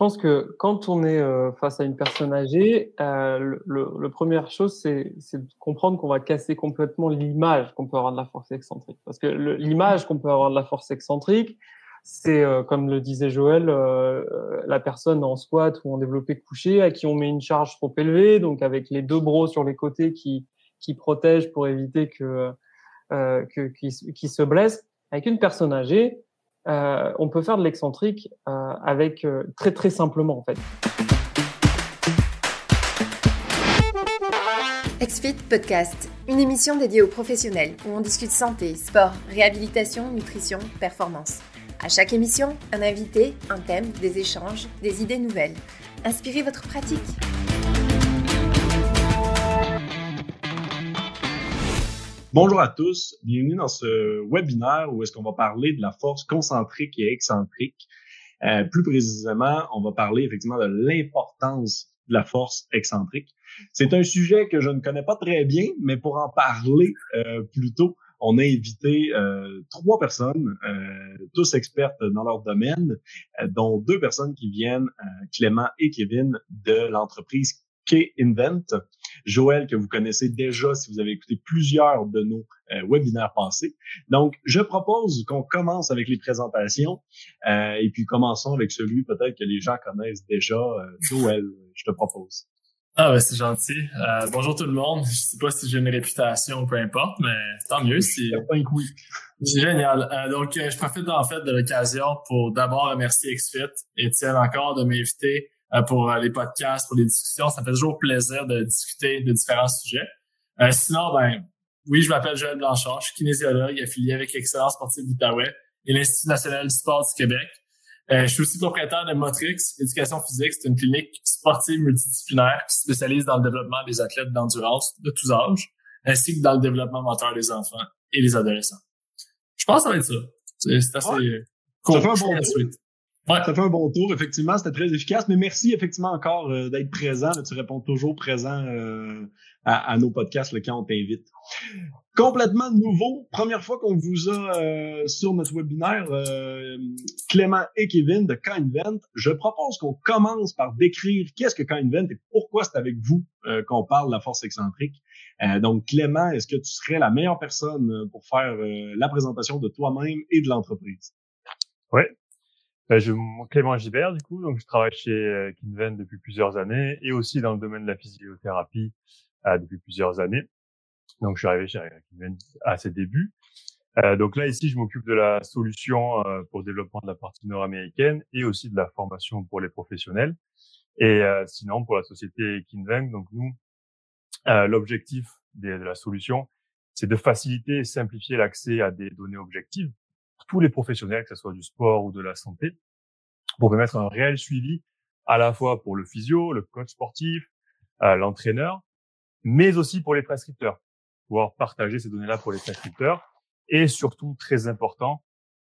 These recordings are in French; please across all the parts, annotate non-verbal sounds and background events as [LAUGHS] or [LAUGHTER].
pense que quand on est euh, face à une personne âgée, euh, le, première chose, c'est de comprendre qu'on va casser complètement l'image qu'on peut avoir de la force excentrique. Parce que l'image qu'on peut avoir de la force excentrique, c'est, euh, comme le disait Joël, euh, la personne en squat ou en développé couché à qui on met une charge trop élevée, donc avec les deux bros sur les côtés qui, qui protègent pour éviter que, que se blesse. Avec une personne âgée, euh, on peut faire de l'excentrique euh, avec euh, très très simplement en fait. XFIT Podcast, une émission dédiée aux professionnels où on discute santé, sport, réhabilitation, nutrition, performance. À chaque émission, un invité, un thème, des échanges, des idées nouvelles. Inspirez votre pratique. Bonjour à tous, bienvenue dans ce webinaire où est-ce qu'on va parler de la force concentrique et excentrique. Euh, plus précisément, on va parler effectivement de l'importance de la force excentrique. C'est un sujet que je ne connais pas très bien, mais pour en parler euh, plutôt, on a invité euh, trois personnes, euh, tous expertes dans leur domaine, dont deux personnes qui viennent, Clément et Kevin, de l'entreprise K-Invent. Joël, que vous connaissez déjà si vous avez écouté plusieurs de nos euh, webinaires passés. Donc, je propose qu'on commence avec les présentations euh, et puis commençons avec celui peut-être que les gens connaissent déjà. Euh, Joël, je te propose. Ah ouais, c'est gentil. bonjour tout le monde. Je sais pas si j'ai une réputation ou peu importe, mais tant mieux si. Oui. C'est génial. donc, je profite en fait de l'occasion pour d'abord remercier XFIT, Étienne encore de m'inviter euh, pour euh, les podcasts, pour les discussions. Ça fait toujours plaisir de discuter de différents sujets. Euh, sinon, ben oui, je m'appelle Joël Blanchard, je suis kinésiologue affilié avec Excellence sportive d'Outaouais et l'Institut national du sport du Québec. je suis aussi propriétaire de Motrix Éducation physique. C'est une clinique sportive multidisciplinaire qui spécialise dans le développement des athlètes d'endurance de tous âges, ainsi que dans le développement moteur des enfants et des adolescents. Je pense que ça va être ça. C'est assez ouais. ça Ouais. Ça fait un bon tour, effectivement, c'était très efficace. Mais merci effectivement encore euh, d'être présent. tu réponds toujours présent euh, à, nos podcasts le quand on t'invite. Complètement nouveau, première fois qu'on vous a euh, sur notre webinaire, Clément et Kevin de Kindvent. Je propose qu'on commence par décrire qu'est-ce que Kindvent et pourquoi c'est avec vous qu'on parle de la force excentrique. donc Clément, est-ce que tu serais la meilleure personne pour faire la présentation de toi-même et de l'entreprise? Oui, je Clément Gibert, du coup, donc je travaille chez euh, Kinven depuis plusieurs années et aussi dans le domaine de la physiothérapie euh, depuis plusieurs années. Donc, je suis arrivé chez Kinven à ses débuts. Euh, donc là, ici, je m'occupe de la solution euh, pour le développement de la partie nord-américaine et aussi de la formation pour les professionnels. Et euh, sinon, pour la société Kinven, donc nous, l'objectif de la solution, c'est de faciliter et simplifier l'accès à des données objectives tous les professionnels, que ce soit du sport ou de la santé, pour permettre un réel suivi à la fois pour le physio, le coach sportif, euh, l'entraîneur, mais aussi pour les prescripteurs, pouvoir partager ces données-là pour les prescripteurs, et surtout, très important,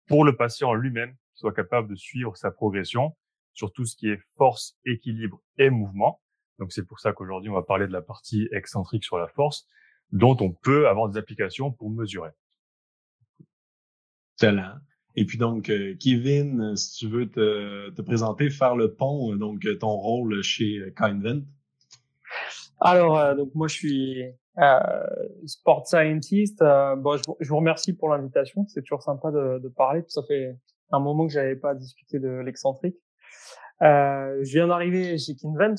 pour le patient lui-même, qu'il soit capable de suivre sa progression sur tout ce qui est force, équilibre et mouvement. Donc c'est pour ça qu'aujourd'hui, on va parler de la partie excentrique sur la force, dont on peut avoir des applications pour mesurer. Excellent. Et puis donc, euh, Kevin, euh, si tu veux te, te, présenter, faire le pont, euh, donc ton rôle chez Kindvent. Alors, donc moi je suis euh, sport scientist. bon, je, je, vous remercie pour l'invitation. C'est toujours sympa de, de, parler. Ça fait un moment que j'avais pas discuté de l'excentrique. Euh, je viens d'arriver chez Kinvent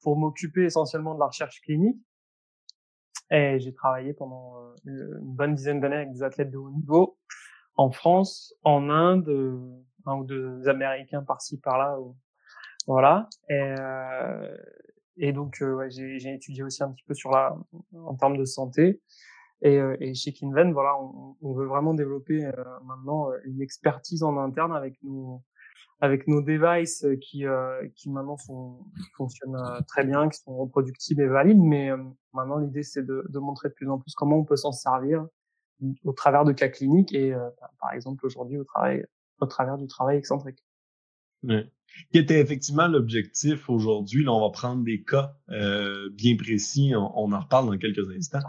pour m'occuper essentiellement de la recherche clinique. Et j'ai travaillé pendant une bonne dizaine d'années avec des athlètes de haut niveau en France, en Inde, un ou deux Américains par-ci par-là. Voilà. Et, euh, et donc euh, ouais, j'ai étudié aussi un petit peu sur la en termes de santé. Et, euh, et chez Kinven, voilà, on, on, veut vraiment développer euh, maintenant une expertise en interne avec nos avec nos devices qui qui maintenant sont, fonctionnent très bien, qui sont reproductibles et valides. Mais maintenant l'idée c'est de, de montrer de plus en plus comment on peut s'en servir au travers de cas cliniques et euh, bah, par exemple aujourd'hui au travail au travers du travail excentrique. qui était effectivement l'objectif aujourd'hui. Là, on va prendre des cas euh, bien précis. On, en reparle dans quelques instants.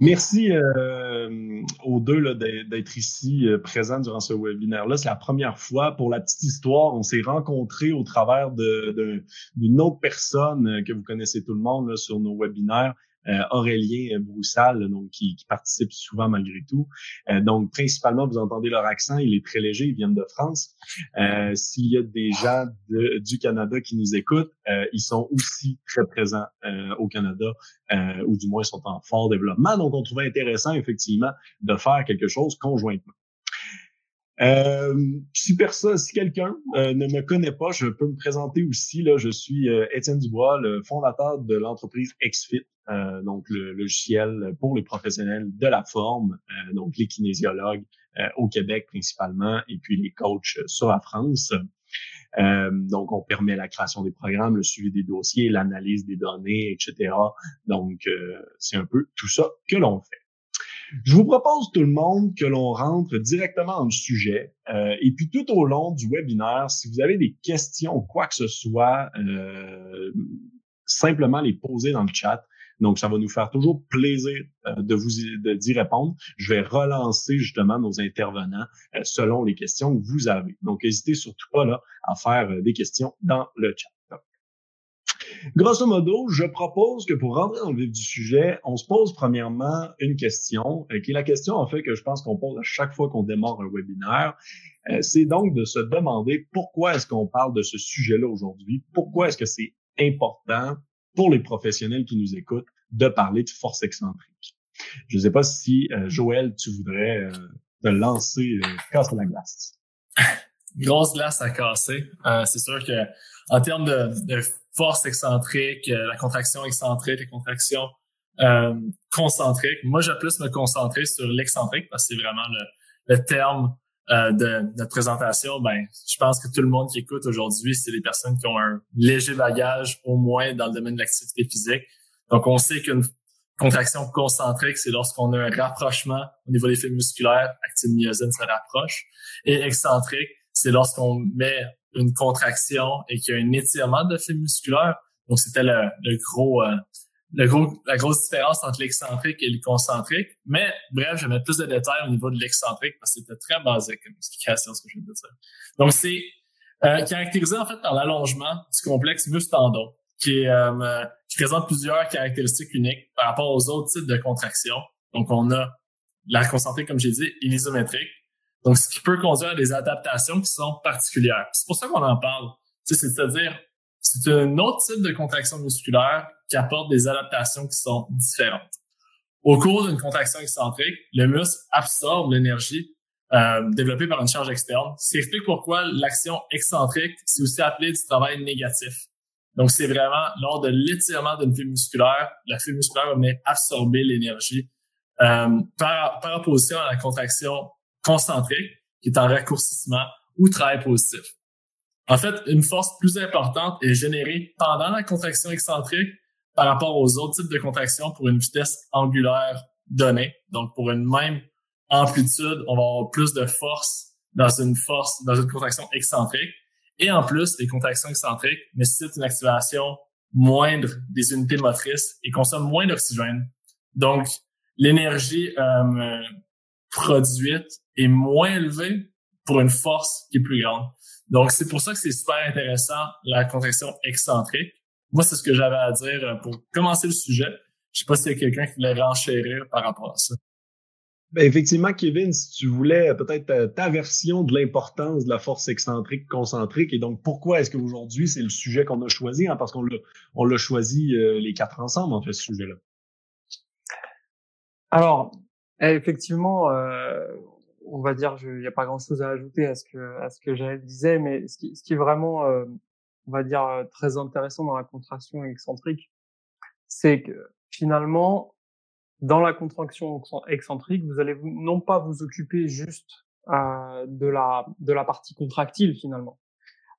Merci euh, aux deux d'être ici euh, présents durant ce webinaire-là. C'est la première fois. Pour la petite histoire, on s'est rencontrés au travers d'une de, autre personne que vous connaissez tout le monde là, sur nos webinaires. Euh, Aurélien Broussal, donc qui, qui, participe souvent malgré tout. Euh, donc, principalement, vous entendez leur accent, il est très léger, ils viennent de France. Euh, s'il y a des gens du Canada qui nous écoutent, ils sont aussi très présents au Canada, ou du moins sont en fort développement. Donc, on trouvait intéressant, effectivement, de faire quelque chose conjointement. Euh, si si quelqu'un ne me connaît pas, je peux me présenter aussi. Là, je suis Étienne Dubois, le fondateur de l'entreprise XFIT. Euh, donc le logiciel pour les professionnels de la forme, euh, donc les kinésiologues euh, au Québec principalement, et puis les coachs sur la France. donc, on permet la création des programmes, le suivi des dossiers, l'analyse des données, etc. Donc, c'est un peu tout ça que l'on fait. Je vous propose tout le monde que l'on rentre directement dans le sujet. et puis tout au long du webinaire, si vous avez des questions ou quoi que ce soit, simplement les poser dans le chat. Donc, ça va nous faire toujours plaisir euh, de vous d'y répondre. Je vais relancer justement nos intervenants euh, selon les questions que vous avez. Donc, n'hésitez surtout pas là à faire euh, des questions dans le chat. Grosso modo, je propose que pour rentrer dans le vif du sujet, on se pose premièrement une question, qui est la question en fait que je pense qu'on pose à chaque fois qu'on démarre un webinaire. c'est donc de se demander pourquoi est-ce qu'on parle de ce sujet-là aujourd'hui, pourquoi est-ce que c'est important? Pour les professionnels qui nous écoutent de parler de force excentrique. Je ne sais pas si, euh, Joël, tu voudrais euh, te lancer, euh, casser la glace. [LAUGHS] Grosse glace à casser. Euh, c'est sûr que en termes de, force excentrique, la contraction excentrique, les contractions concentriques, moi, je vais plus me concentrer sur l'excentrique parce que c'est vraiment le terme euh, de notre présentation, ben, je pense que tout le monde qui écoute aujourd'hui, c'est des personnes qui ont un léger bagage, au moins dans le domaine de l'activité physique. Donc, on sait qu'une contraction concentrique, c'est lorsqu'on a un rapprochement au niveau des fibres musculaires, actine myosine se rapproche. Et excentrique, c'est lorsqu'on met une contraction et qu'il y a un étirement de fibres musculaires. Donc, c'était le, le, gros euh, le gros, la grosse différence entre l'excentrique et le concentrique. Mais bref, je vais mettre plus de détails au niveau de l'excentrique parce que c'était très basique comme explication ce que je viens de dire. Donc, c'est euh, caractérisé en fait par l'allongement du complexe muscle-tendon qui, euh, qui présente plusieurs caractéristiques uniques par rapport aux autres types de contractions. Donc, on a la concentrique, comme j'ai dit, et l'isométrique. Donc, ce qui peut conduire à des adaptations qui sont particulières. C'est pour ça qu'on en parle. C'est-à-dire, c'est un autre type de contraction musculaire qui apporte des adaptations qui sont différentes. Au cours d'une contraction excentrique, le muscle absorbe l'énergie euh, développée par une charge externe, ce qui explique pourquoi l'action excentrique, c'est aussi appelé du travail négatif. Donc, c'est vraiment lors de l'étirement d'une fibre musculaire, la fibre musculaire va venir absorber l'énergie euh, par, par opposition à la contraction concentrique, qui est en raccourcissement ou travail positif. En fait, une force plus importante est générée pendant la contraction excentrique par rapport aux autres types de contractions pour une vitesse angulaire donnée. Donc, pour une même amplitude, on va avoir plus de force dans une force, dans une contraction excentrique. Et en plus, les contractions excentriques nécessitent une activation moindre des unités motrices et consomment moins d'oxygène. Donc, l'énergie euh, produite est moins élevée pour une force qui est plus grande. Donc, c'est pour ça que c'est super intéressant, la contraction excentrique. Moi, c'est ce que j'avais à dire euh, pour commencer le sujet. Je sais pas s'il y a quelqu'un qui voulait renchérir par rapport à ça. Ben effectivement, Kevin, si tu voulais peut-être euh, ta version de l'importance de la force excentrique concentrique et donc pourquoi est-ce qu'aujourd'hui c'est le sujet qu'on a choisi, hein, parce qu'on l'a on l'a choisi euh, les quatre ensemble en fait ce sujet-là. Alors effectivement, euh, on va dire, il n'y a pas grand-chose à ajouter à ce que à ce que Jaël disait, mais ce qui, ce qui est vraiment, euh, on va dire, euh, très intéressant dans la contraction excentrique, c'est que finalement, dans la contraction excentrique, vous allez vous, non pas vous occuper juste euh, de la de la partie contractile finalement.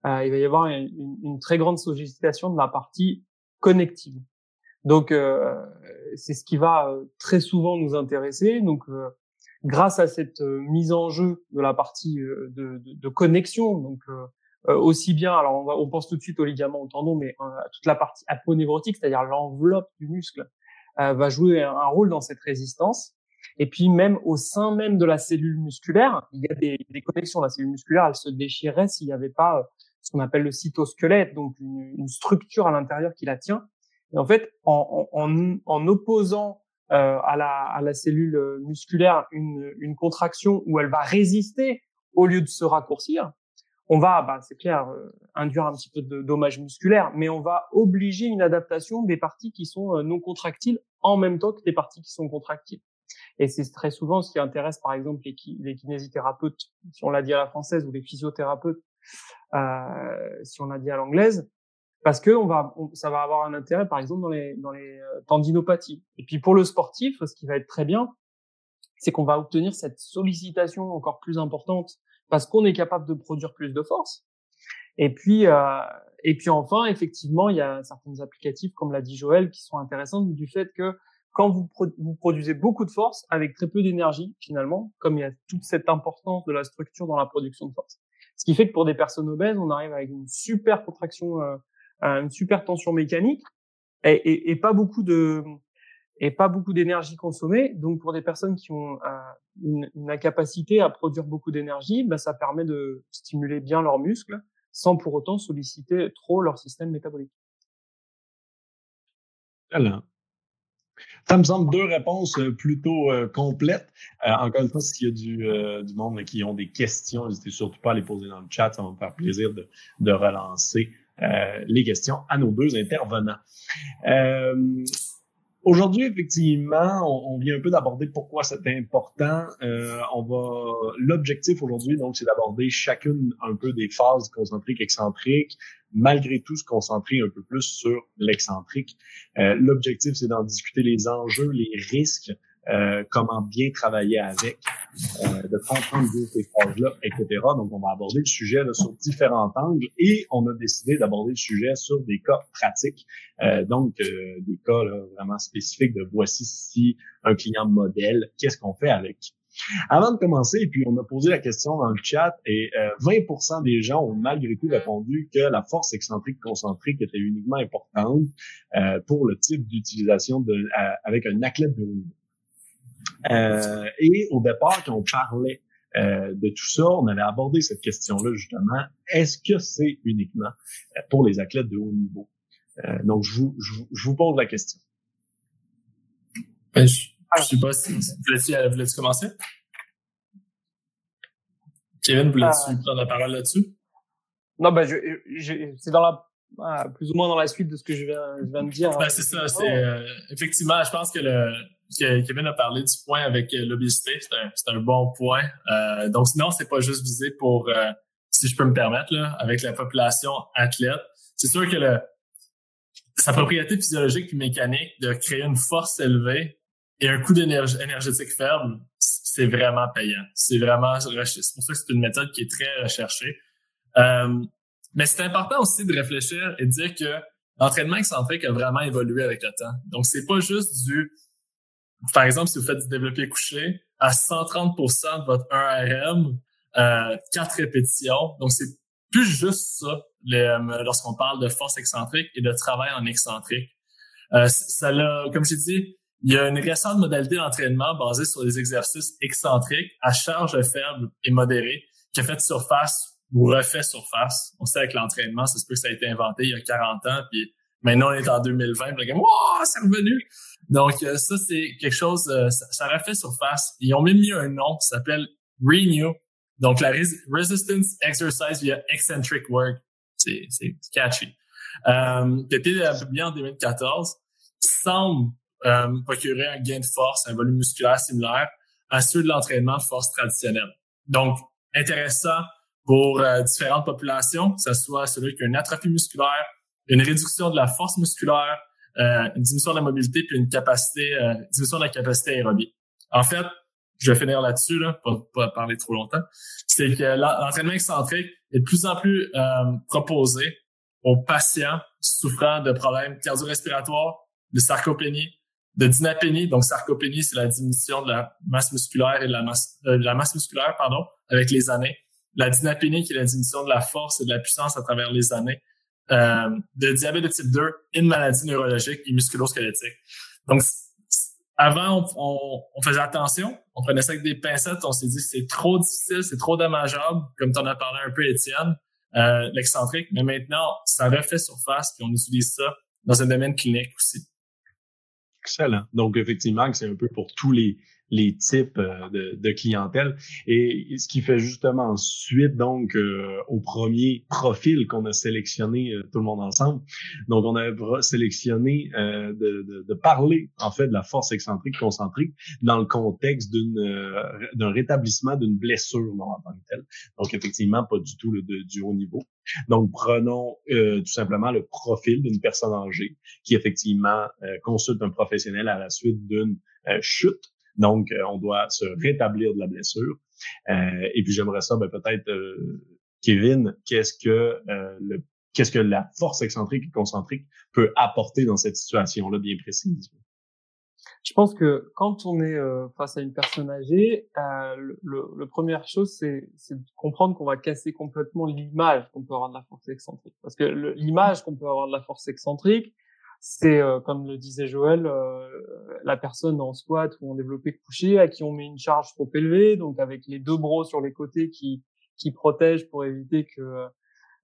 Euh, il va y avoir une, une, très grande sollicitation de la partie connective. Donc euh, c'est ce qui va très souvent nous intéresser. Donc grâce à cette euh, mise en jeu de la partie euh, de, de, de connexion, donc aussi bien, alors on, va, on pense tout de suite aux ligaments, aux tendons, mais toute la partie aponévrotique, c'est-à-dire l'enveloppe du muscle, va jouer un, rôle dans cette résistance. Et puis même au sein même de la cellule musculaire, il y a des, des connexions. La cellule musculaire, elle se déchirait s'il n'y avait pas ce qu'on appelle le cytosquelette, donc une, une structure à l'intérieur qui la tient. Et en fait, en, en, en opposant euh, à, la, à, la, cellule musculaire une, une, contraction où elle va résister au lieu de se raccourcir, on va, bah, c'est clair, euh, induire un petit peu de dommage musculaire, mais on va obliger une adaptation des parties qui sont euh, non contractiles en même temps que des parties qui sont contractiles. Et c'est très souvent ce qui intéresse, par exemple, les, les kinésithérapeutes, si on l'a dit à la française, ou les physiothérapeutes, euh, si on l'a dit à l'anglaise, parce que on va, ça va avoir un intérêt, par exemple, dans les, dans les euh, tendinopathies. Et puis pour le sportif, ce qui va être très bien, c'est qu'on va obtenir cette sollicitation encore plus importante parce qu'on est capable de produire plus de force. Et puis, euh, et puis enfin, effectivement, il y a certaines applicatifs, comme l'a dit Joël, qui sont intéressantes du fait que quand vous, vous produisez beaucoup de force avec très peu d'énergie, finalement, comme il y a toute cette importance de la structure dans la production de force. Ce qui fait que pour des personnes obèses, on arrive avec une super contraction euh, une super tension mécanique et, pas beaucoup de et pas beaucoup d'énergie consommée. Donc pour des personnes qui ont euh, une, incapacité à produire beaucoup d'énergie, ben, ça permet de stimuler bien leurs muscles sans pour autant solliciter trop leur système métabolique. Voilà. Ça me semble deux réponses euh, plutôt euh, complètes. Encore une fois, s'il y a du, du monde qui ont des questions, n'hésitez surtout pas à les poser dans le chat. Ça va me faire plaisir de, de relancer les questions à nos deux intervenants. Euh, Aujourd'hui, effectivement, on, on, vient un peu d'aborder pourquoi c'est important. Euh, on va, l'objectif aujourd'hui, donc, c'est d'aborder chacune un peu des phases concentriques, excentriques, malgré tout se concentrer un peu plus sur l'excentrique. Euh, l'objectif, c'est d'en discuter les enjeux, les risques, euh, comment bien travailler avec, euh, de comprendre ces phases-là, etc. Donc, on va aborder le sujet là, sur différents angles et on a décidé d'aborder le sujet sur des cas pratiques, euh, donc des cas là, vraiment spécifiques de voici si un client modèle, qu'est-ce qu'on fait avec. Avant de commencer, et puis on a posé la question dans le chat et 20% des gens ont malgré tout répondu que la force excentrique concentrique était uniquement importante pour le type d'utilisation avec un athlète de haut. Euh, et au départ, quand on parlait euh, de tout ça, on avait abordé cette question-là justement. Est-ce que c'est uniquement euh, pour les athlètes de haut niveau? Euh, donc, je vous, je, vous, pose la question. Ben, je, je sais pas si... Voulais-tu voulais commencer? Kevin, voulais-tu euh, prendre la parole là-dessus? Non, ben, je, je, c'est dans la ah, plus ou moins dans la suite de ce que je viens, je viens de dire. Ben, c'est ça. C'est, euh, effectivement, je pense que le, Kevin a parlé du point avec euh, l'obésité, c'est un, un, bon point. Euh, donc sinon, c'est pas juste visé pour, euh, si je peux me permettre, là, avec la population athlète. C'est sûr que le, sa propriété physiologique et mécanique de créer une force élevée et un coût d'énergie énergétique faible, c'est vraiment payant. C'est vraiment c'est pour ça que c'est une méthode qui est très recherchée. Euh, mais c'est important aussi de réfléchir et de dire que l'entraînement excentrique a vraiment évolué avec le temps. Donc c'est pas juste du par exemple, si vous faites du développé couché, à 130% de votre 1RM, euh, 4 répétitions. Donc, c'est plus juste ça euh, lorsqu'on parle de force excentrique et de travail en excentrique. Euh, ça comme j'ai dit, il y a une récente modalité d'entraînement basée sur des exercices excentriques à charge faible et modérée qui a fait surface ou refait surface. On sait avec l'entraînement, c'est ce que ça a été inventé il y a 40 ans, puis maintenant on est en 2020, puis wow, c'est revenu. Donc, euh, ça, c'est quelque chose, euh, ça, ça, refait surface. Ils ont même mis un nom qui s'appelle Renew. Donc, la Resistance Exercise via Eccentric Work. C'est catchy. Euh, qui a été publié en 2014, qui semble euh, procurer un gain de force, un volume musculaire similaire à ceux de l'entraînement de force traditionnel. Donc, intéressant pour différentes populations, que ce soit celui qui a une atrophie musculaire, une réduction de la force musculaire, euh, une diminution de la mobilité puis une capacité, euh, diminution de la capacité aérobie. En fait, je vais finir là-dessus, là, pour pas parler trop longtemps, c'est que l'entraînement excentrique est de plus en plus euh, proposé aux patients souffrant de problèmes cardio-respiratoires, de sarcopénie, de dynapénie. Donc, sarcopénie, c'est la diminution de la masse musculaire et de la masse, euh, de la masse musculaire, pardon, avec les années. La dynapénie qui est la diminution de la force et de la puissance à travers les années, euh, de diabète de type 2, une maladie neurologique et musculo-squelettique. Donc, avant, on, on, faisait attention, on prenait ça avec des pincettes, on s'est dit c'est trop difficile, c'est trop dommageable, comme tu en as parlé un peu, Étienne, euh, l'excentrique, mais maintenant, ça refait surface, puis on utilise ça dans un domaine clinique aussi. Excellent. Donc, effectivement, c'est un peu pour tous les, les types euh, de, de, clientèle. Et ce qui fait justement suite donc euh, au premier profil qu'on a sélectionné euh, tout le monde ensemble. Donc on a sélectionné de, de, de, parler en fait de la force excentrique concentrique dans le contexte d'une d'un rétablissement d'une blessure non, en tant que telle. Donc effectivement pas du tout le, du haut niveau. Donc prenons tout simplement le profil d'une personne âgée qui effectivement consulte un professionnel à la suite d'une chute donc, euh, on doit se rétablir de la blessure. Euh, et puis, j'aimerais ça, ben, peut-être, euh, Kevin, qu'est-ce que le qu'est-ce que la force excentrique et concentrique peut apporter dans cette situation-là bien précise? Je pense que quand on est face à une personne âgée, euh, le, le, première chose, c'est de comprendre qu'on va casser complètement l'image qu'on peut avoir de la force excentrique. Parce que l'image qu'on peut avoir de la force excentrique, c'est euh, comme le disait Joël, euh, la personne en squat ou en développé couché à qui on met une charge trop élevée, donc avec les deux bros sur les côtés qui qui protègent pour éviter que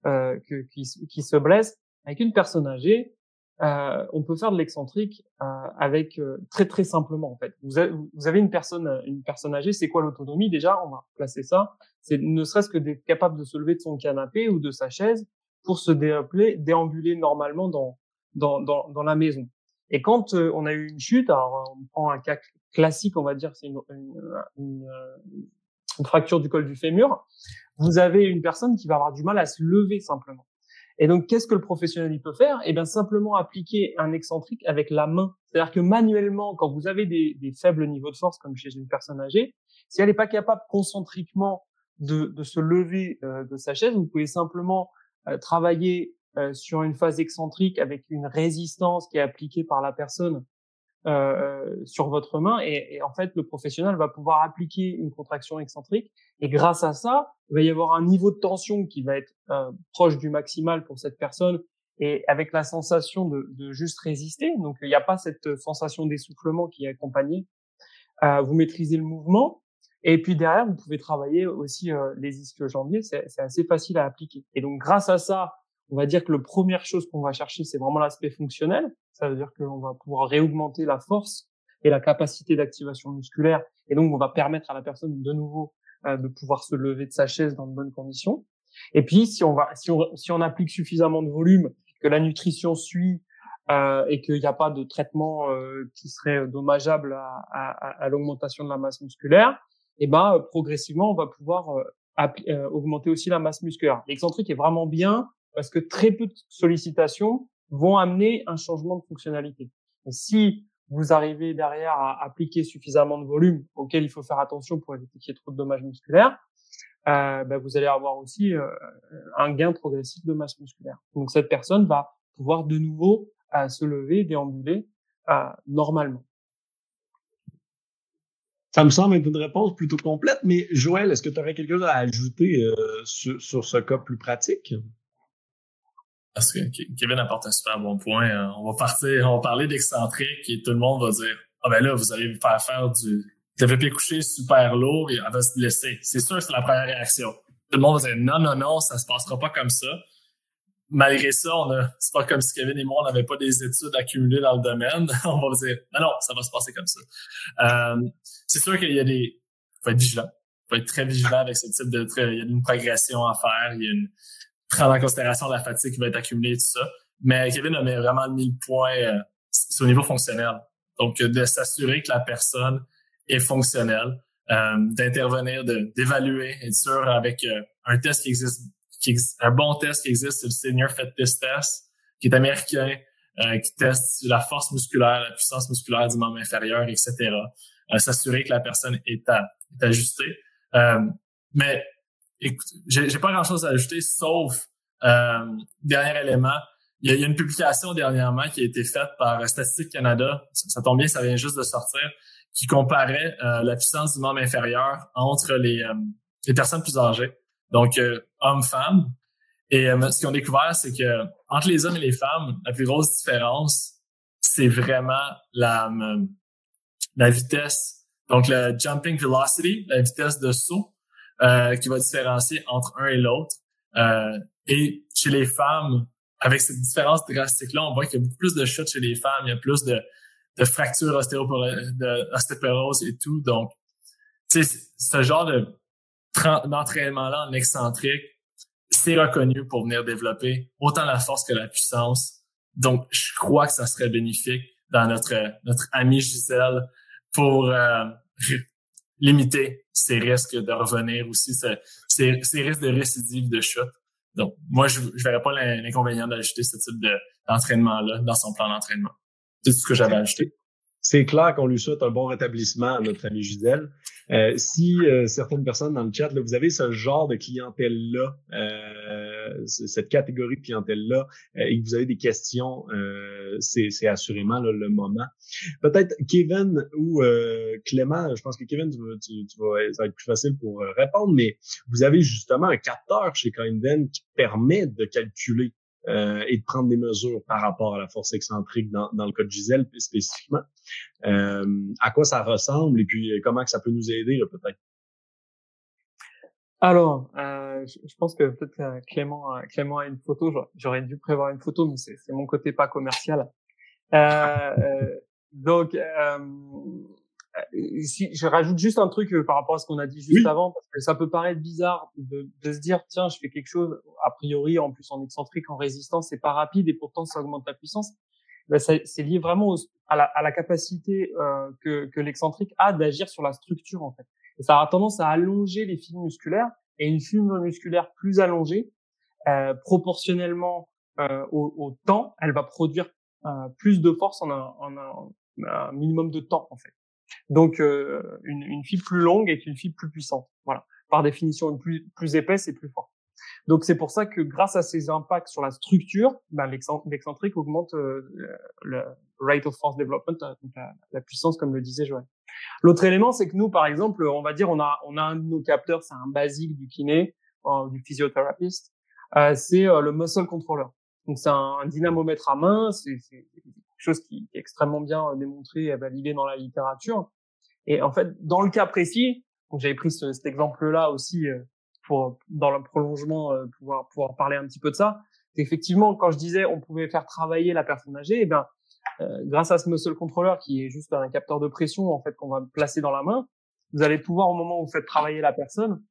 euh, que qui se blesse. Avec une personne âgée, euh, on peut faire de l'excentrique euh, avec très très simplement en fait. Vous avez, vous avez une personne une personne âgée, c'est quoi l'autonomie déjà? On va placer ça. C'est ne serait-ce que d'être capable de se lever de son canapé ou de sa chaise pour se déambuler, déambuler normalement dans dans, dans, dans la maison. Et quand euh, on a eu une chute, alors on prend un cas classique, on va dire, c'est une, une, une, une, fracture du col du fémur, vous avez une personne qui va avoir du mal à se lever simplement. Et donc, qu'est-ce que le professionnel il peut faire? Eh bien, simplement appliquer un excentrique avec la main. C'est-à-dire que manuellement, quand vous avez des, des, faibles niveaux de force, comme chez une personne âgée, si elle n'est pas capable concentriquement de, de se lever euh, de sa chaise, vous pouvez simplement euh, travailler euh, sur une phase excentrique avec une résistance qui est appliquée par la personne euh, euh, sur votre main. Et, et, en fait le professionnel va pouvoir appliquer une contraction excentrique. Et grâce à ça il va y avoir un niveau de tension qui va être euh, proche du maximal pour cette personne. Et avec la sensation de, de juste résister donc il n'y a pas cette sensation d'essoufflement qui est accompagnée euh, vous maîtrisez le mouvement. Et puis derrière vous pouvez travailler aussi les ischio-jambiers c'est assez facile à appliquer. Et donc grâce à ça on va dire que la première chose qu'on va chercher, c'est vraiment l'aspect fonctionnel. Ça veut dire qu'on va pouvoir réaugmenter la force et la capacité d'activation musculaire. Et donc, on va permettre à la personne de nouveau euh, de pouvoir se lever de sa chaise dans de bonnes conditions. Et puis, si on va, si on, si on applique suffisamment de volume, que la nutrition suit euh, et qu'il n'y a pas de traitement euh, qui serait dommageable à, à, à l'augmentation de la masse musculaire, et eh ben progressivement, on va pouvoir euh, augmenter aussi la masse musculaire. L'excentrique est vraiment bien parce que très peu de sollicitations vont amener un changement de fonctionnalité. Si vous arrivez derrière à appliquer suffisamment de volume auquel il faut faire attention pour éviter qu'il y ait trop de dommages musculaires, euh, ben vous allez avoir aussi euh, un gain progressif de masse musculaire. Donc cette personne va pouvoir de nouveau euh, se lever, déambuler euh, normalement. Ça me semble être une réponse plutôt complète, mais Joël, est-ce que tu aurais quelque chose à ajouter sur, ce cas plus pratique? Parce que Kevin apporte un super bon point. Euh, on va partir, on va parler d'excentrique et tout le monde va dire Ah ben là, vous allez faire faire du développé couché super lourd et elle va se blesser. C'est sûr c'est la première réaction. Tout le monde va dire non, non, non, ça se passera pas comme ça. Malgré ça, on a, c'est pas comme si Kevin et moi, on n'avait pas des études accumulées dans le domaine. [LAUGHS] on va dire, non, non, ça va se passer comme ça. Euh, c'est sûr qu'il y a des, faut être vigilant. Faut être très vigilant avec ce type de, il y a une progression à faire. Il y a une, prendre en considération la fatigue qui va être accumulée, tout ça. Mais Kevin a vraiment mis le point euh, au niveau fonctionnel. Donc, de s'assurer que la personne est fonctionnelle, euh, d'intervenir, d'évaluer, être sûr avec euh, un test qui existe, un bon test qui existe, c'est le Senior Fitness Test, qui est américain, euh, qui teste la force musculaire, la puissance musculaire du membre inférieur, etc. s'assurer que la personne est, à, est ajustée. mais écoute, j'ai pas grand-chose à ajouter, sauf euh, dernier élément. Il y, a, une publication dernièrement qui a été faite par Statistique Canada. Ça, tombe bien, ça vient juste de sortir, qui comparait euh, la puissance du membre inférieur entre les, euh, les personnes plus âgées. donc hommes-femmes. Et ce qu'ils ont découvert, c'est que entre les hommes et les femmes, la plus grosse différence, c'est vraiment la, la vitesse. Donc, le jumping velocity, la vitesse de saut, euh, qui va différencier entre un et l'autre. Euh, et chez les femmes, avec cette différence drastique-là, on voit qu'il y a beaucoup plus de chutes chez les femmes, il y a plus de, fractures d'ostéoporose et tout. Donc, ce genre de d'entraînement-là en excentrique, c'est reconnu pour venir développer autant la force que la puissance. Donc, je crois que ça serait bénéfique dans notre notre amie Gisèle pour euh, limiter ces risques de revenir aussi, ces, ces, risques de récidive de chute. Donc, moi, je ne verrais pas l'inconvénient d'ajouter ce type d'entraînement-là dans son plan d'entraînement. C'est tout ce que j'avais ajouté. C'est clair qu'on lui souhaite un bon rétablissement à notre ami Gisèle. Euh, si euh, certaines personnes dans le chat, là, vous avez ce genre de clientèle-là, euh, cette catégorie de clientèle-là, et que vous avez des questions, c'est assurément le moment. Peut-être Kevin ou Clément, je pense que Kevin, tu, tu, vas, ça va être plus facile pour répondre, mais vous avez justement un capteur chez Kindven qui permet de calculer euh, et de prendre des mesures par rapport à la force excentrique dans, dans le cas de Gisèle spécifiquement. Euh, à quoi ça ressemble et puis euh, comment que ça peut nous aider peut-être? Alors, euh, je, pense que peut-être Clément, Clément a une photo. J'aurais dû prévoir une photo, mais c'est mon côté pas commercial. donc, si, je rajoute juste un truc euh, par rapport à ce qu'on a dit juste avant, parce que ça peut paraître bizarre de, de, se dire, tiens, je fais quelque chose, a priori, en plus en excentrique, en résistance, c'est pas rapide et pourtant ça augmente la puissance. Ben, c'est lié vraiment à, la, à, la, capacité euh, que, que l'excentrique a d'agir sur la structure, en fait. Ça a tendance à allonger les fibres musculaires, et une fibre musculaire plus allongée, euh, proportionnellement euh, au, au, temps, elle va produire euh, plus de force en un, en un minimum de temps, en fait. Donc euh, une, une, fibre plus longue est une fibre plus puissante. Voilà, par définition, une plus, plus épaisse et plus forte. Donc c'est pour ça que grâce à ces impacts sur la structure, ben, l'excentrique augmente euh, le rate of force development, euh, donc la, puissance comme le disait Joël. L'autre élément, c'est que nous, par exemple, on va dire, on a, on a un de nos capteurs, c'est un basique du kiné, du physiothérapeute, euh, c'est le muscle controller. Donc c'est un, dynamomètre à main, c'est chose qui est extrêmement bien euh, démontré et validé dans la littérature. Et en fait, dans le cas précis, donc j'avais pris cet exemple-là aussi euh, pour dans le prolongement euh, pouvoir pouvoir parler un petit peu de ça. Effectivement, quand je disais on pouvait faire travailler la personne âgée, eh bien grâce à ce muscle controller qui est juste un capteur de pression en fait qu'on va placer dans la main, vous allez pouvoir au moment où vous faites travailler la personne,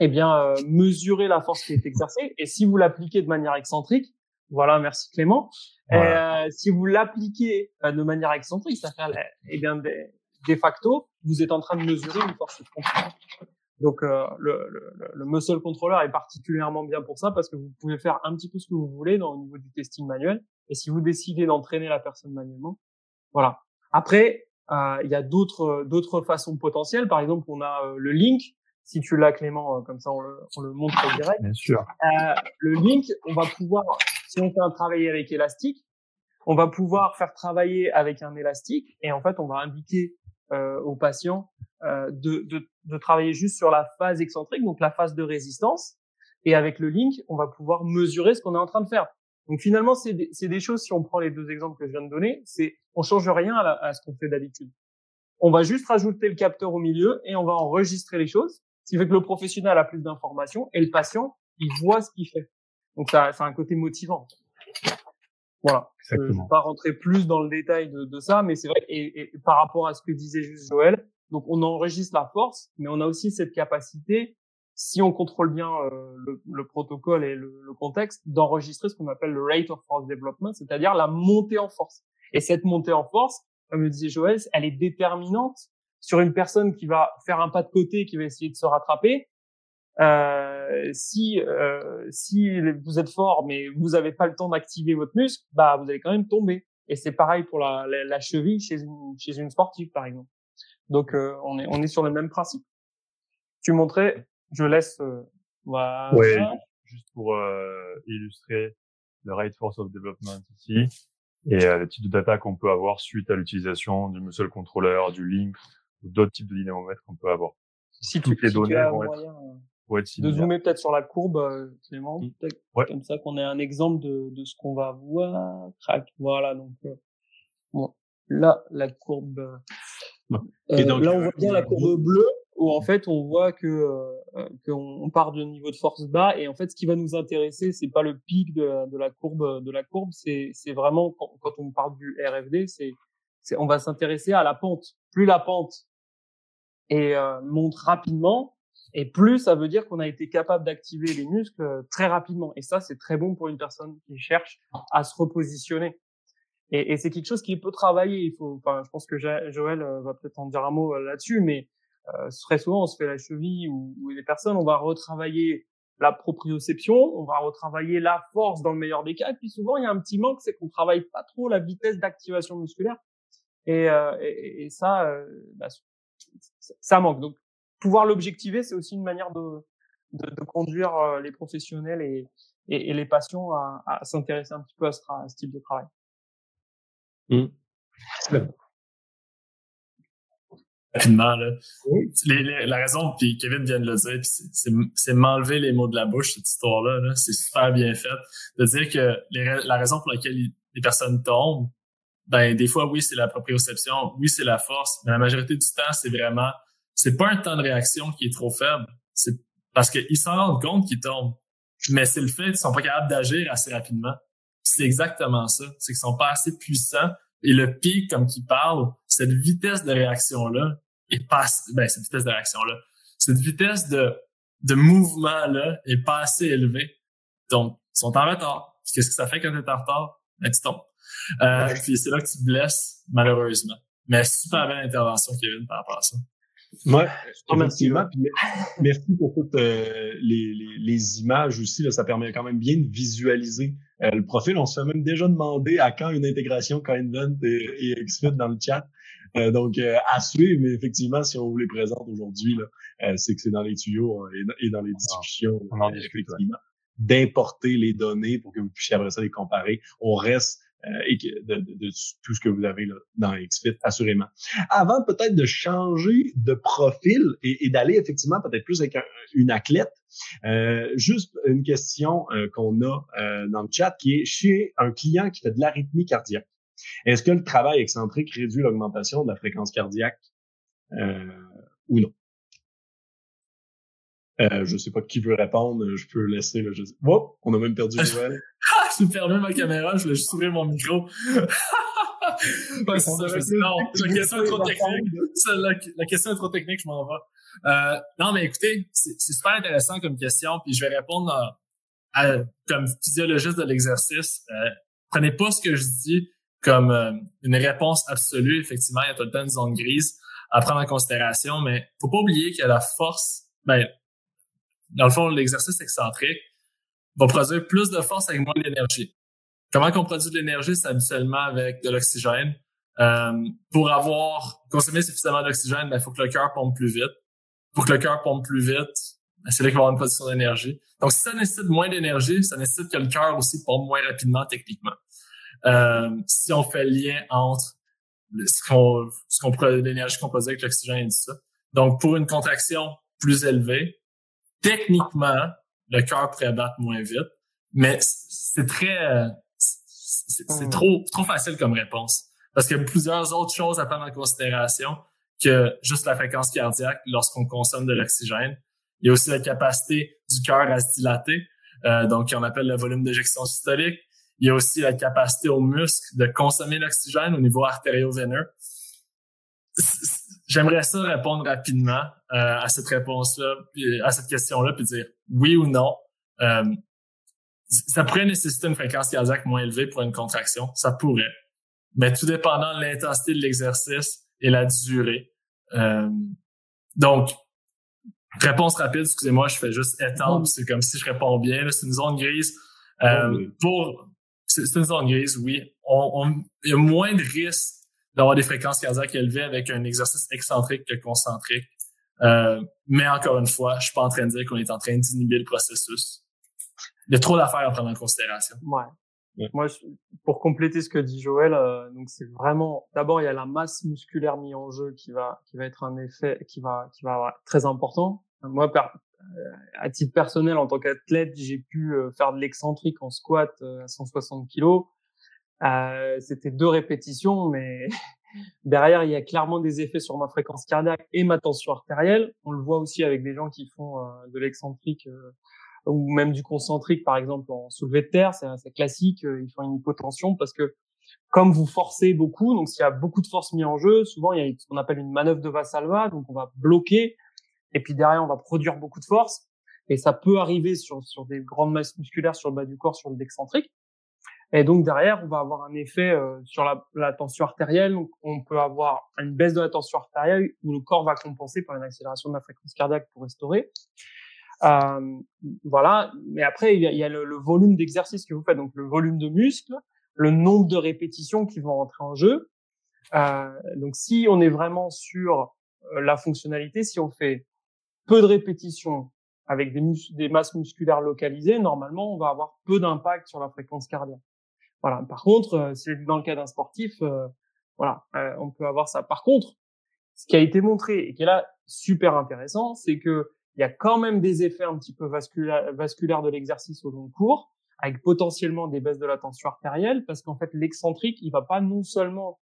eh bien mesurer la force qui est exercée. Et si vous l'appliquez de manière excentrique, voilà, merci Clément. Euh, si vous l'appliquez euh, de manière excentrique, c'est-à-dire, eh bien, de, facto, vous êtes en train de mesurer une force de contrôle. Donc, euh, le, le, le, muscle controller est particulièrement bien pour ça parce que vous pouvez faire un petit peu ce que vous voulez dans, au niveau du testing manuel. Et si vous décidez d'entraîner la personne manuellement, voilà. Après, euh, il y a d'autres d'autres façons potentielles. Par exemple, on a le link. Si tu l'as, Clément, comme ça on le, on le montre direct. Bien sûr. le link, on va pouvoir si on fait un travail avec élastique, on va pouvoir faire travailler avec un élastique et en fait, on va indiquer euh, aux patients euh, de, de, de, travailler juste sur la phase excentrique, donc la phase de résistance. Et avec le link, on va pouvoir mesurer ce qu'on est en train de faire. Donc finalement, c'est des, des, choses, si on prend les deux exemples que je viens de donner, c'est on change rien à, à ce qu'on fait d'habitude. On va juste rajouter le capteur au milieu et on va enregistrer les choses, ce qui fait que le professionnel a plus d'informations et le patient, il voit ce qu'il fait. Donc ça, c'est un côté motivant. Voilà. Je ne vais pas rentrer plus dans le détail de, de ça, mais c'est vrai. Et, et, par rapport à ce que disait juste Joël, donc on enregistre la force, mais on a aussi cette capacité, si on contrôle bien euh, le, le, protocole et le, le contexte, d'enregistrer ce qu'on appelle le rate of force development, c'est-à-dire la montée en force. Et cette montée en force, comme le disait Joël, elle est déterminante sur une personne qui va faire un pas de côté, qui va essayer de se rattraper, euh, si euh, si vous êtes fort mais vous n'avez pas le temps d'activer votre muscle, bah vous allez quand même tomber. Et c'est pareil pour la, la, cheville chez une chez une sportive par exemple. Donc euh, on est on est sur le même principe. Tu montrais, je laisse. Euh, voilà. Ouais, juste pour illustrer le rate force of development ici et le type de data qu'on peut avoir suite à l'utilisation du muscle controller, du link ou d'autres types de dynamomètres qu'on peut avoir. Si toutes les données vont être pour être de zoomer peut-être sur la courbe, euh, Clément, Mm. peut-être Ouais. comme ça qu'on ait un exemple de, de ce qu'on va voir. Crac, voilà, donc euh, bon, là la courbe. euh, euh, Et donc, là, on euh, voit bien la courbe bleue où en fait on voit que euh, qu'on on part de niveau de force bas et en fait ce qui va nous intéresser c'est pas le pic de, de la courbe de la courbe c'est c'est vraiment quand, quand on parle du RFD c'est c'est on va s'intéresser à la pente. Plus la pente et euh, monte rapidement et plus ça veut dire qu'on a été capable d'activer les muscles euh, très rapidement. Et ça c'est très bon pour une personne qui cherche à se repositionner. Et, et c'est quelque chose qui peut travailler il faut enfin je pense que Joël euh, va peut-être en dire un mot euh, là-dessus mais euh, très souvent on se fait la cheville ou, ou les personnes on va retravailler la proprioception, on va retravailler la force dans le meilleur des cas. Et puis souvent, il y a un petit manque, c'est qu'on travaille pas trop la vitesse d'activation musculaire. Et, euh, et, et ça, euh, bah, ça manque. Donc, pouvoir l'objectiver, c'est aussi une manière de, de, de conduire euh, les professionnels et, et, les patients à, à s'intéresser un petit peu à ce, à ce type de travail. Rapidement. Là. Les- les- la raison, puis Kevin vient de le dire, puis c'est- m'enlever les mots de la bouche, cette histoire-là. -là, c'est super bien fait. De dire que les la raison pour laquelle les personnes tombent, ben des fois, oui, c'est la proprioception, oui, c'est la force, mais la majorité du temps, c'est vraiment, c'est pas un temps de réaction qui est trop faible. C'est parce qu'ils s'en rendent compte qu'ils tombent. Mais c'est le fait qu'ils sont pas capables d'agir assez rapidement. C'est exactement ça. C'est qu'ils sont pas assez puissants. Et le pic, comme qu'il parle, cette vitesse de réaction-là est pas, assez- ben, cette vitesse de réaction-là, cette vitesse de, de mouvement-là est pas assez élevée. Donc, ils sont en retard. Qu'est-ce que ça fait quand t'es en retard? Ben, tu tombes. Euh, puis c'est là que tu te blesses, malheureusement. Mais super belle intervention, Kevin, par rapport à ça. Ouais, effectivement. Puis merci pour toutes euh, les, les, les images aussi. Là, ça permet quand même bien de visualiser euh, le profil. On se fait même déjà demander à quand une intégration Kindvent et, et XFIT dans le chat. Euh, donc, euh, à suivre, mais effectivement, si on vous les présente aujourd'hui, euh, c'est que c'est dans les tuyaux euh, et, dans- et dans les discussions, on en euh, discute, d'importer les données pour que vous puissiez après ça les comparer. On reste euh, et que- de, de- de tout ce que vous avez là, dans XFIT, assurément. Avant peut-être de changer de profil et, et d'aller effectivement peut-être plus avec un- une athlète, euh, juste une question euh, qu'on a euh, dans le chat qui est chez un client qui fait de l'arythmie cardiaque. Est-ce que le travail excentrique réduit l'augmentation de la fréquence cardiaque? Euh, ou non? Euh, je sais pas qui veut répondre, je peux laisser. Là, je sais. Oh, on a même perdu Joël. [LAUGHS] Ah, je fermé ma caméra, je voulais juste ouvrir mon micro. [LAUGHS] ça, non, la question est trop technique. Ça, la, la question est trop technique, je m'en vais. Euh, non, mais écoutez, c'est c'est super intéressant comme question, puis je vais répondre à- à- comme physiologiste de l'exercice. Euh, prenez pas ce que je dis comme euh, une réponse absolue. Effectivement, il y a tout le temps une zone grise à prendre en considération, mais faut pas oublier que la force, ben, dans le fond, l'exercice excentrique va produire plus de force avec moins d'énergie. Comment qu'on produit de l'énergie? C'est habituellement avec de l'oxygène. Euh, pour avoir consommé suffisamment d'oxygène, il ben, faut que le cœur pompe plus vite. Pour que le cœur pompe plus vite, ben, c'est là qu'il va avoir une production d'énergie. Donc, si ça nécessite moins d'énergie, ça nécessite que le cœur aussi pompe moins rapidement techniquement. Euh, si on fait le lien entre ce qu'on, ce qu'on produit, l'énergie qu'on produit avec l'oxygène et tout ça. Donc, pour une contraction plus élevée, techniquement, le cœur pourrait battre moins vite, mais c'est très, euh, c'est c'est Mm. trop, trop facile comme réponse. Parce qu'il y a plusieurs autres choses à prendre en considération que juste la fréquence cardiaque lorsqu'on consomme de l'oxygène. Il y a aussi la capacité du cœur à se dilater, euh, donc on appelle le volume d'éjection systolique. Il y a aussi la capacité aux muscles de consommer l'oxygène au niveau artério-veineux. J'aimerais ça répondre rapidement euh, à cette réponse-là, puis à cette question-là, puis dire oui ou non. Euh, ça pourrait nécessiter une fréquence cardiaque moins élevée pour une contraction, ça pourrait, mais tout dépendant de l'intensité de l'exercice et la durée. Euh, donc, réponse rapide, excusez-moi, je fais juste étendre, c'est comme si je réponds bien, c'est une zone grise. Euh, Oui. pour c'est c'est une zone grise, oui. On, on- il y a moins de risques d'avoir des fréquences cardiaques élevées avec un exercice excentrique que concentrique. Euh, mais encore une fois, je suis pas en train de dire qu'on est en train d'inhiber le processus. Il y a trop d'affaires à prendre en considération. Ouais. Ouais. Moi, je- pour compléter ce que dit Joël, euh, donc c'est vraiment d'abord il y a la masse musculaire mise en jeu qui va qui va être un effet qui va qui va être très important. Moi, per- à titre personnel, en tant qu'athlète, j'ai pu faire de l'excentrique en squat à 160 kilos. C'était deux répétitions, mais [LAUGHS] derrière, il y a clairement des effets sur ma fréquence cardiaque et ma tension artérielle. On le voit aussi avec des gens qui font de l'excentrique ou même du concentrique, par exemple en soulevé de terre, c'est classique. Ils font une hypotension parce que comme vous forcez beaucoup, donc s'il y a beaucoup de force mise en jeu, souvent il y a ce qu'on appelle une manœuvre de Vassalva, donc on va bloquer et puis derrière on va produire beaucoup de force et ça peut arriver sur sur des grandes masses musculaires sur le bas du corps, sur le décentrique. Et donc derrière, on va avoir un effet euh, sur la, la, tension artérielle. Donc on peut avoir une baisse de la tension artérielle où le corps va compenser par une accélération de la fréquence cardiaque pour restaurer. Euh, voilà. Mais après, il y a, il y a le, volume d'exercice que vous faites, donc le volume de muscles, le nombre de répétitions qui vont rentrer en jeu. Euh, donc si on est vraiment sur euh, la fonctionnalité, si on fait peu de répétitions avec des, des masses musculaires localisées, normalement, on va avoir peu d'impact sur la fréquence cardiaque. Voilà. Par contre, euh, c'est dans le cas d'un sportif, euh, voilà, on peut avoir ça. Par contre, ce qui a été montré et qui est là super intéressant, c'est que il y a quand même des effets un petit peu vasculaires de l'exercice au long cours avec potentiellement des baisses de la tension artérielle, parce qu'en fait, l'excentrique, il va pas non seulement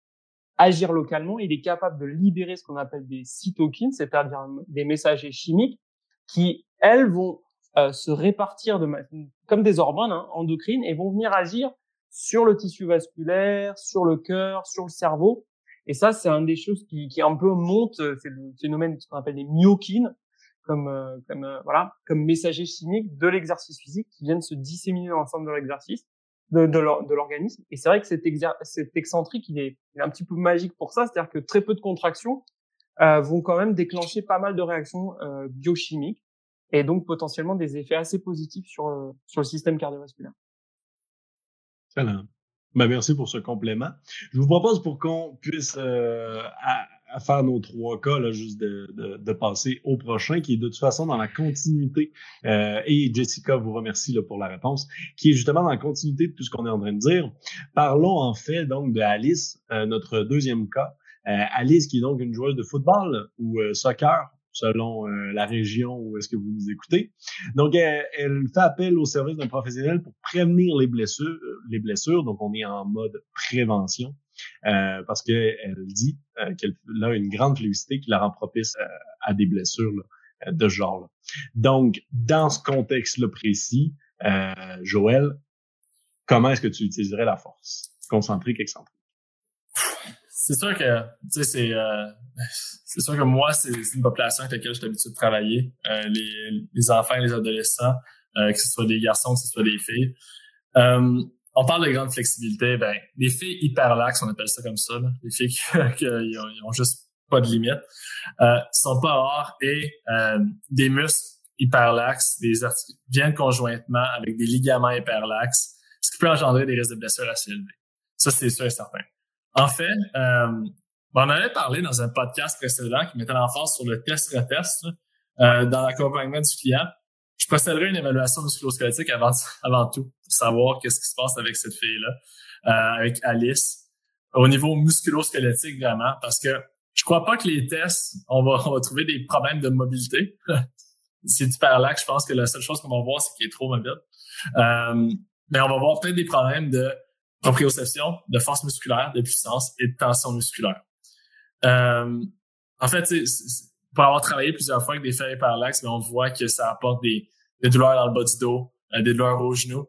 agir localement, il est capable de libérer ce qu'on appelle des cytokines, c'est-à-dire des messagers chimiques, qui, elles, vont euh, se répartir de comme des hormones hein, endocrines et vont venir agir sur le tissu vasculaire, sur le cœur, sur le cerveau. Et ça, c'est un des choses qui, qui un peu monte, c'est le phénomène qu'on appelle les myokines, comme euh, comme euh, voilà comme messagers chimiques de l'exercice physique qui viennent se disséminer dans l'ensemble de l'exercice de, de l'organisme et c'est vrai que cet, cet excentrique il est, il est, un petit peu magique pour ça c'est-à-dire que très peu de contractions euh, vont quand même déclencher pas mal de réactions euh, biochimiques et donc potentiellement des effets assez positifs sur sur le système cardiovasculaire. Excellent. Ben, merci pour ce complément. Je vous propose pour qu'on puisse à, à faire nos trois cas, là, juste de, de, de, passer au prochain, qui est de toute façon dans la continuité. Euh, et Jessica vous remercie là, pour la réponse, qui est justement dans la continuité de tout ce qu'on est en train de dire. Parlons en fait donc de Alice, euh, notre deuxième cas. Euh, Alice, qui est donc une joueuse de football ou euh, soccer, selon euh, la région où est-ce que vous nous écoutez. Donc, elle, elle fait appel au service d'un professionnel pour prévenir les blessures, les blessures. Donc, on est en mode prévention. Euh, parce qu'elle dit euh, qu'elle a une grande félicité qui la rend propice euh, à des blessures de ce genre. -là. Donc, dans ce contexte-là précis, Joël, comment est-ce que tu utiliserais la force? Concentrique, excentrique? C'est sûr que, tu sais, c'est, [LAUGHS] c'est sûr que moi, c'est une population avec laquelle j'ai l'habitude de travailler. les, les enfants et les adolescents, que ce soit des garçons, que ce soit des filles on parle de grande flexibilité, ben les filles hyperlaxes, on appelle ça comme ça, les filles qui, [LAUGHS] ont, juste pas de limite, euh, sont pas rares et euh, des muscles hyperlaxes, des viennent conjointement avec des ligaments hyperlaxes, ce qui peut engendrer des risques de blessures assez élevés. Ça, c'est sûr et certain. En fait, euh, on en avait parlé dans un podcast précédent qui mettait l'emphase sur le test-retest euh, dans l'accompagnement du client je procéderai une évaluation musculosquelettique avant, [LAUGHS] avant tout pour savoir qu'est-ce qui se passe avec cette fille-là, euh, avec Alice, au niveau musculosquelettique vraiment, parce que je crois pas que les tests, on va, on va trouver des problèmes de mobilité. [LAUGHS] c'est hyper là que je pense que la seule chose qu'on va voir, c'est qu'il est trop mobile. Euh, mais on va voir peut-être des problèmes de proprioception, de force musculaire, de puissance et de tension musculaire. Euh, en fait, pour avoir travaillé plusieurs fois avec des fers hyperlaxes, mais on voit que ça apporte des, douleurs dans le bas du dos, euh, des douleurs au genou.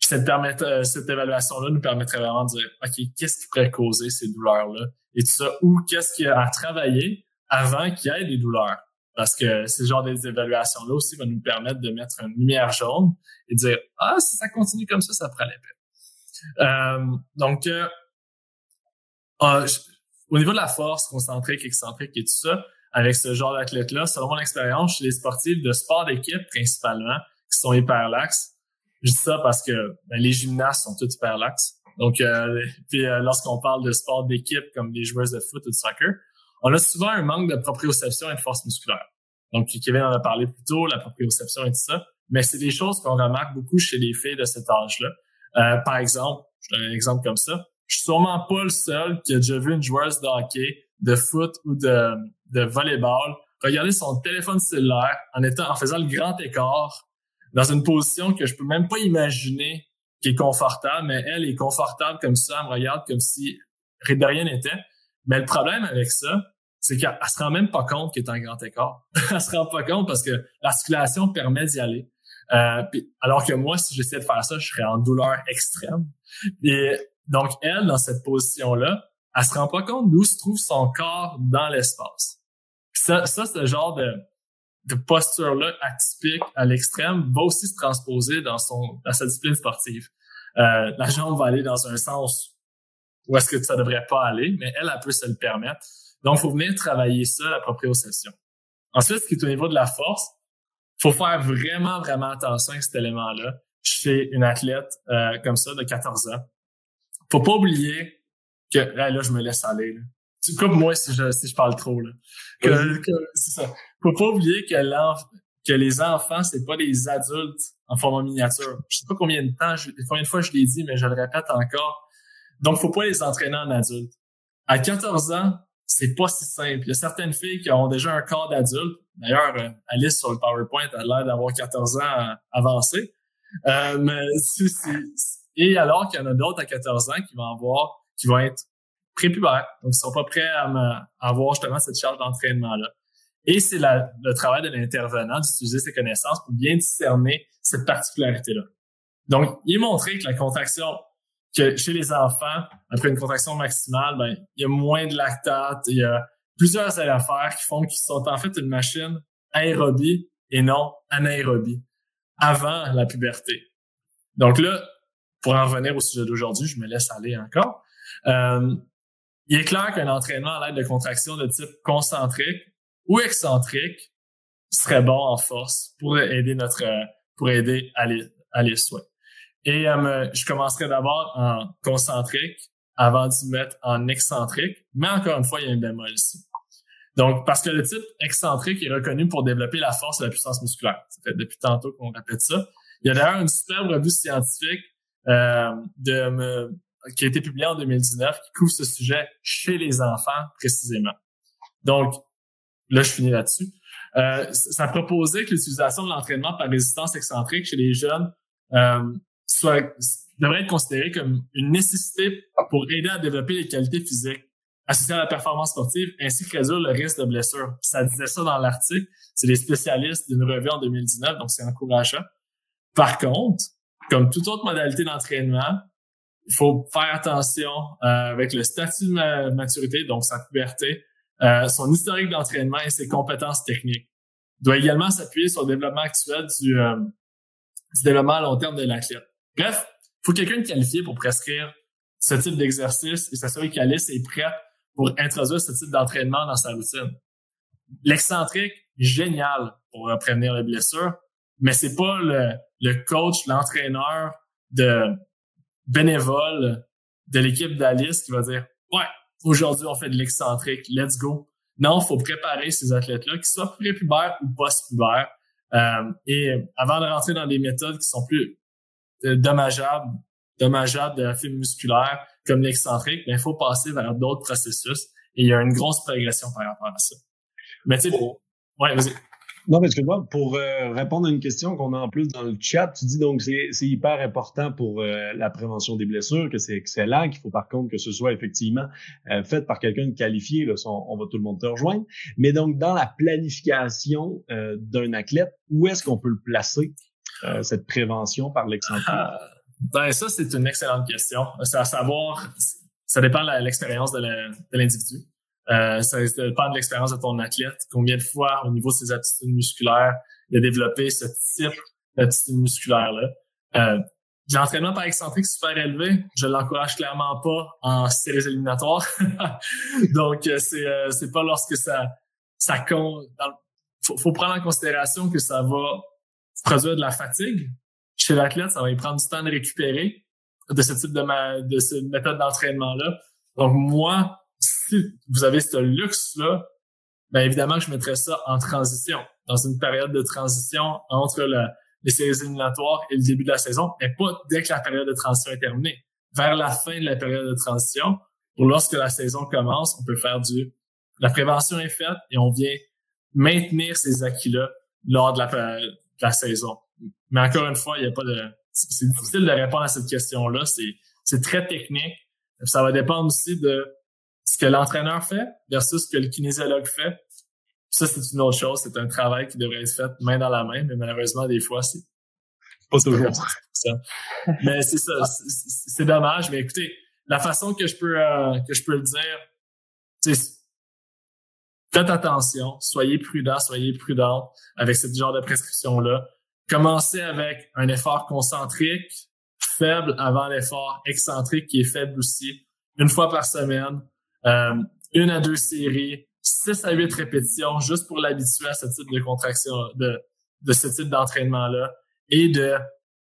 Puis euh, cette évaluation-là nous permettrait vraiment de dire, OK, qu'est-ce qui pourrait causer ces douleurs-là? Et tout ça, ou qu'est-ce qu'il y a à travailler avant qu'il y ait des douleurs? Parce que ce genre d'évaluation-là aussi va nous permettre de mettre une lumière jaune et dire, ah, si ça continue comme ça, ça pourrait l'épée. Euh, donc, euh, au niveau de la force concentrique, excentrique et tout ça, avec ce genre d'athlète-là. Selon mon expérience chez les sportifs de sport d'équipe principalement, qui sont hyper laxes. Je dis ça parce que ben, les gymnastes sont tous hyper laxes. Donc, euh, puis euh, lorsqu'on parle de sport d'équipe comme les joueurs de foot ou de soccer, on a souvent un manque de proprioception et de force musculaire. Donc, Kevin en a parlé plus tôt, la proprioception et tout ça. Mais c'est des choses qu'on remarque beaucoup chez les filles de cet âge-là. Euh, par exemple, je donne un exemple comme ça. Je suis sûrement pas le seul qui a déjà vu une joueuse de hockey de foot ou de, de volleyball regarder son téléphone cellulaire en étant, en faisant le grand écart dans une position que je peux même pas imaginer qui est confortable, mais elle est confortable comme ça, elle me regarde comme si rien n'était. Mais le problème avec ça, c'est qu'elle se rend même pas compte qu'elle est en grand écart. [LAUGHS] elle se rend pas compte parce que l'articulation permet d'y aller. Euh, alors que moi, si j'essayais de faire ça, je serais en douleur extrême. Et donc, elle, dans cette position-là, elle se rend pas compte d'où se trouve son corps dans l'espace. Ça, ça ce genre de, de posture-là atypique à l'extrême va aussi se transposer dans son dans sa discipline sportive. Euh, la jambe va aller dans un sens où est-ce que ça devrait pas aller, mais elle, elle peut se le permettre. Donc, faut venir travailler ça, la proprioception. Ensuite, ce qui est au niveau de la force, faut faire vraiment, vraiment attention à cet élément-là chez une athlète euh, comme ça de 14 ans. Faut pas oublier que là, là je me laisse aller. Là. Tu coupes moi si je, si je parle trop. Là. Que, que c'est ça. Faut pas oublier que, que les enfants, c'est pas des adultes en format miniature. Je sais pas combien de temps, je, combien de fois je l'ai dit, mais je le répète encore. Donc, faut pas les entraîner en adulte. À 14 ans, c'est pas si simple. Il y a certaines filles qui ont déjà un corps d'adulte. D'ailleurs, euh, Alice sur le PowerPoint a l'air d'avoir 14 ans avancé. Euh, mais et alors qu'il y en a d'autres à 14 ans qui vont avoir, qui vont être prépubères, donc ils sont pas prêts à, avoir justement cette charge d'entraînement-là. Et c'est le travail de l'intervenant d'utiliser ses connaissances pour bien discerner cette particularité-là. Donc, il est montré que la contraction, que chez les enfants, après une contraction maximale, ben, il y a moins de lactate, il y a plusieurs affaires qui font qu'ils sont en fait une machine aérobie et non anaérobie avant la puberté. Donc là, pour en revenir au sujet d'aujourd'hui, je me laisse aller encore. Euh, il est clair qu'un entraînement à l'aide de contractions de type concentrique ou excentrique serait bon en force pour aider notre pour aider à les, à les. Et euh, je commencerai d'abord en concentrique avant d'y mettre en excentrique, mais encore une fois, il y a un bémol ici. Donc, parce que le type excentrique est reconnu pour développer la force et la puissance musculaire. Ça fait depuis tantôt qu'on répète ça. Il y a d'ailleurs une superbe revue scientifique euh, de, qui a été publiée en 2019 qui couvre ce sujet chez les enfants précisément. Donc, là, je finis là-dessus. Euh, ça proposait que l'utilisation de l'entraînement par résistance excentrique chez les jeunes euh, soit, devrait être considérée comme une nécessité pour aider à développer les qualités physiques associé à la performance sportive ainsi que réduire le risque de blessure. Ça disait ça dans l'article. C'est des spécialistes d'une revue en 2019, donc c'est encourageant. Par contre, comme toute autre modalité d'entraînement, il faut faire attention euh, avec le statut de maturité, donc sa puberté, euh, son historique d'entraînement et ses compétences techniques. Il doit également s'appuyer sur le développement actuel du, euh, du développement à long terme de l'athlète. Bref, il faut quelqu'un de qualifié pour prescrire ce type d'exercice et s'assurer qu'Alice est prête pour introduire ce type d'entraînement dans sa routine. L'excentrique, génial pour prévenir les blessures, mais c'est pas le, le coach, l'entraîneur de bénévole de l'équipe d'Alice qui va dire ouais aujourd'hui on fait de l'excentrique let's go non faut préparer ces athlètes là qui soient prépubères ou post-pubères euh, et avant de rentrer dans des méthodes qui sont plus euh, dommageables dommageables de la fibre musculaire comme l'excentrique, il faut passer vers d'autres processus et il y a une grosse progression par rapport à ça. Mais tu sais, ouais, vas-y. Non, parce que moi, pour euh, répondre à une question qu'on a en plus dans le chat, tu dis donc c'est c'est hyper important pour euh, la prévention des blessures, que c'est excellent, qu'il faut par contre que ce soit effectivement euh, fait par quelqu'un de qualifié, là, on, va tout le monde te rejoindre. Mais donc, dans la planification d'un athlète, où est-ce qu'on peut le placer, cette prévention par l'excentrique? Ben, ça, c'est une excellente question. C'est à savoir, ça dépend de l'expérience de l'individu. Euh, ça dépend de l'expérience de ton athlète. Combien de fois, au niveau de ses aptitudes musculaires, il a développé ce type d'aptitude musculaire-là. Euh, L'entraînement par excentrique super élevé, je l'encourage clairement pas en séries éliminatoires. [LAUGHS] Donc, euh, c'est euh, c'est pas lorsque ça ça compte. Faut, faut prendre en considération que ça va produire de la fatigue, chez l'athlète, ça va lui prendre du temps de récupérer de ce type de, ma, de cette méthode d'entraînement-là. Donc, moi, si vous avez ce luxe-là, bien évidemment, je mettrais ça en transition, dans une période de transition entre les séries éliminatoires et le début de la saison, mais pas dès que la période de transition est terminée. Vers la fin de la période de transition, pour lorsque la saison commence, on peut faire du... La prévention est faite et on vient maintenir ces acquis-là lors de la, de la saison. Mais encore une fois, il n'y a pas de, c'est difficile de répondre à cette question-là. C'est, c'est très technique. Ça va dépendre aussi de ce que l'entraîneur fait versus ce que le kinésiologue fait. Ça, c'est une autre chose. C'est un travail qui devrait être fait main dans la main, mais malheureusement, des fois, c'est pas toujours ça. mais c'est ça. C'est dommage. Mais écoutez, la façon que je peux euh, que je peux le dire, c'est faites attention, soyez prudent, soyez prudent avec ce genre de prescription-là. Commencez avec un effort concentrique, faible avant l'effort excentrique qui est faible aussi, une fois par semaine, euh, une à deux séries, six à huit répétitions, juste pour l'habituer à ce type de contraction, de, de ce type d'entraînement-là, et de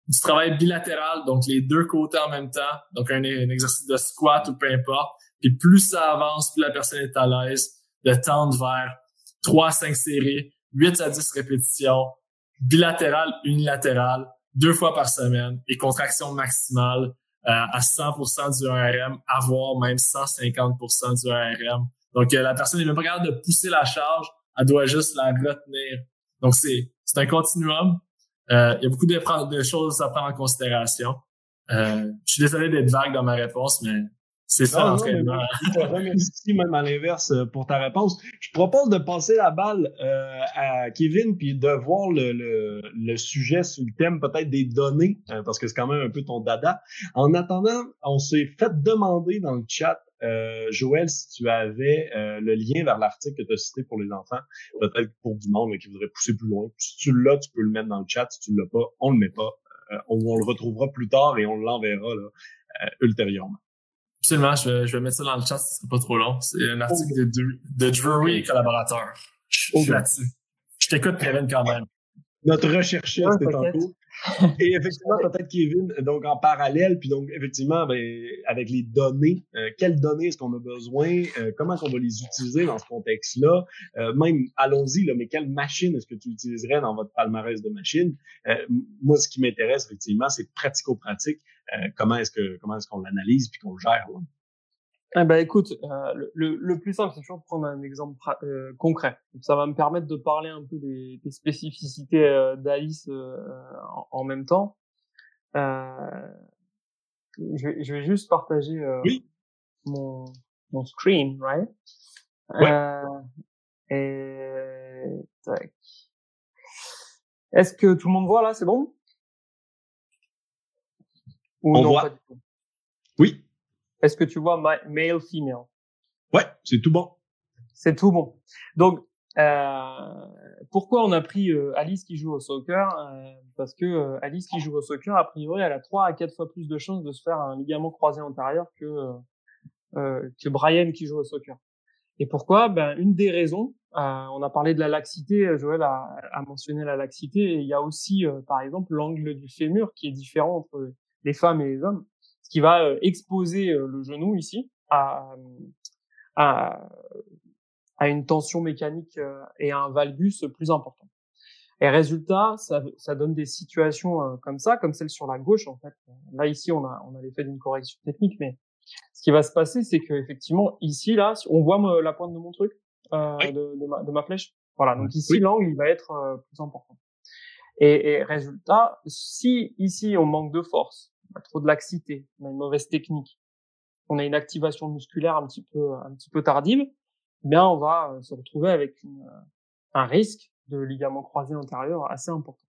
du travail bilatéral, donc les deux côtés en même temps, donc un, exercice de squat ou peu importe. Puis plus ça avance, plus la personne est à l'aise de tendre vers 3 à 5 séries, 8 à 10 répétitions, bilatéral, unilatéral, deux fois par semaine et contraction maximale euh, à 100% du ARM, voire même 150% du ARM. Donc, euh, la personne n'est même pas capable de pousser la charge, elle doit juste la retenir. Donc, c'est un continuum. Euh, il y a beaucoup de, de, choses à prendre en considération. je suis désolé d'être vague dans ma réponse, mais c'est ça l'entraînement. Je te remercie même à l'inverse euh, pour ta réponse. Je propose de passer la balle euh, à Kevin puis de voir le, le, le, sujet sur le thème peut-être des données, euh, parce que c'est quand même un peu ton dada. En attendant, on s'est fait demander dans le chat, euh, Joël, si tu avais le lien vers l'article que tu as cité pour les enfants, peut-être pour du monde qui voudrait pousser plus loin. Si tu l'as, tu peux le mettre dans le chat. Si tu l'as pas, on le met pas. On, on, le retrouvera plus tard et on l'enverra là, ultérieurement. Absolument, je vais, je vais mettre ça dans le chat, ce sera pas trop long. C'est un article de, de Drury et collaborateurs. Je, suis là-dessus. Je t'écoute, Kevin, quand même. Notre recherchiste ouais, est en cours. Et effectivement, peut-être Kevin, donc en parallèle, puis donc effectivement, ben, avec les données, euh, quelles données est-ce qu'on a besoin, euh, comment est-ce qu'on va les utiliser dans ce contexte-là, euh, même allons-y, là, mais quelle machine est-ce que tu utiliserais dans votre palmarès de machines? moi, ce qui m'intéresse effectivement, c'est pratico-pratique. Comment est-ce que comment est-ce qu'on l'analyse puis qu'on le gère? Là? Eh ben écoute, euh, le, le, plus simple, c'est toujours de prendre un exemple euh, concret. ça va me permettre de parler un peu des, des spécificités euh, d'Alice euh, en, en, même temps. Je vais, je, vais, juste partager oui. mon, mon screen, right? Ouais. et tac. Est-ce que tout le monde voit là? C'est bon? Ou On non, voit. Oui. Est-ce que tu vois male, female? Ouais, c'est tout bon. C'est tout bon. Donc, euh, pourquoi on a pris euh, Alice qui joue au soccer euh, Parce que euh, Alice qui joue au soccer, a priori, elle a trois à quatre fois plus de chances de se faire un ligament croisé antérieur que euh, que Brian qui joue au soccer. Et pourquoi? Ben une des raisons, on a parlé de la laxité. Joël a, a mentionné la laxité. Et il y a aussi, par exemple, l'angle du fémur qui est différent entre les femmes et les hommes qui va euh, exposer euh, le genou ici à, à, à une tension mécanique euh, et à un valgus plus important. Et résultat, ça, ça donne des situations comme ça, comme celle sur la gauche en fait. Là ici, on a on a l'effet d'une correction technique, mais ce qui va se passer, c'est que effectivement ici là, on voit la pointe de mon truc, euh, de, de, ma, de, ma, flèche. Voilà, donc ici l'angle il va être plus important. Et, et résultat, si ici on manque de force, on a trop de laxité, on a une mauvaise technique, on a une activation musculaire un petit peu un petit peu tardive, bien on va euh, se retrouver avec une, euh, un risque de ligament croisé antérieur assez important.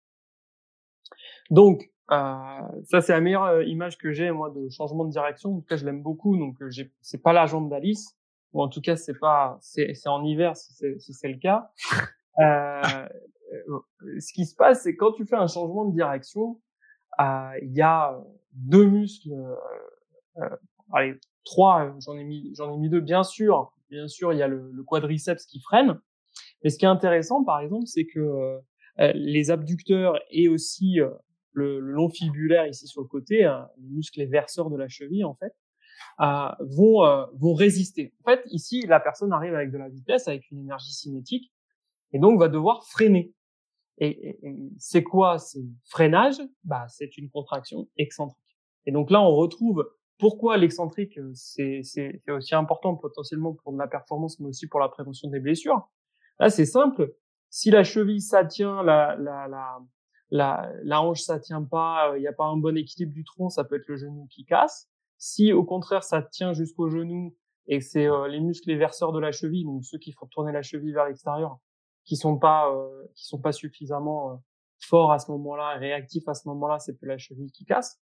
Donc euh, ça c'est la meilleure euh, image que j'ai moi de changement de direction. En tout cas je l'aime beaucoup. Donc c'est pas la jambe d'Alice ou en tout cas c'est pas c'est en hiver si c'est si le cas. Euh, ce qui se passe c'est quand tu fais un changement de direction, euh, il y a deux muscles, euh, euh, allez, trois, j'en ai mis, deux, bien sûr. Bien sûr, il y a le, quadriceps qui freine. Mais ce qui est intéressant, par exemple, c'est que les abducteurs et aussi le, long fibulaire ici sur le côté, hein, les muscles verseurs de la cheville en fait, euh, vont euh, vont résister. En fait, ici, la personne arrive avec de la vitesse, avec une énergie cinétique, et donc va devoir freiner. Et, c'est quoi ce freinage? Bah, c'est une contraction excentrique. Et donc là, on retrouve pourquoi l'excentrique c'est c'est aussi important potentiellement pour la performance, mais aussi pour la prévention des blessures. Là, c'est simple. Si la cheville ça tient, la, la, la, la, hanche ça tient pas, il n'y a pas un bon équilibre du tronc, ça peut être le genou qui casse. Si au contraire ça tient jusqu'au genou et que c'est les muscles les verseurs de la cheville, donc ceux qui font tourner la cheville vers l'extérieur, qui sont pas qui sont pas suffisamment forts à ce moment-là, réactifs à ce moment-là, c'est peut la cheville qui casse.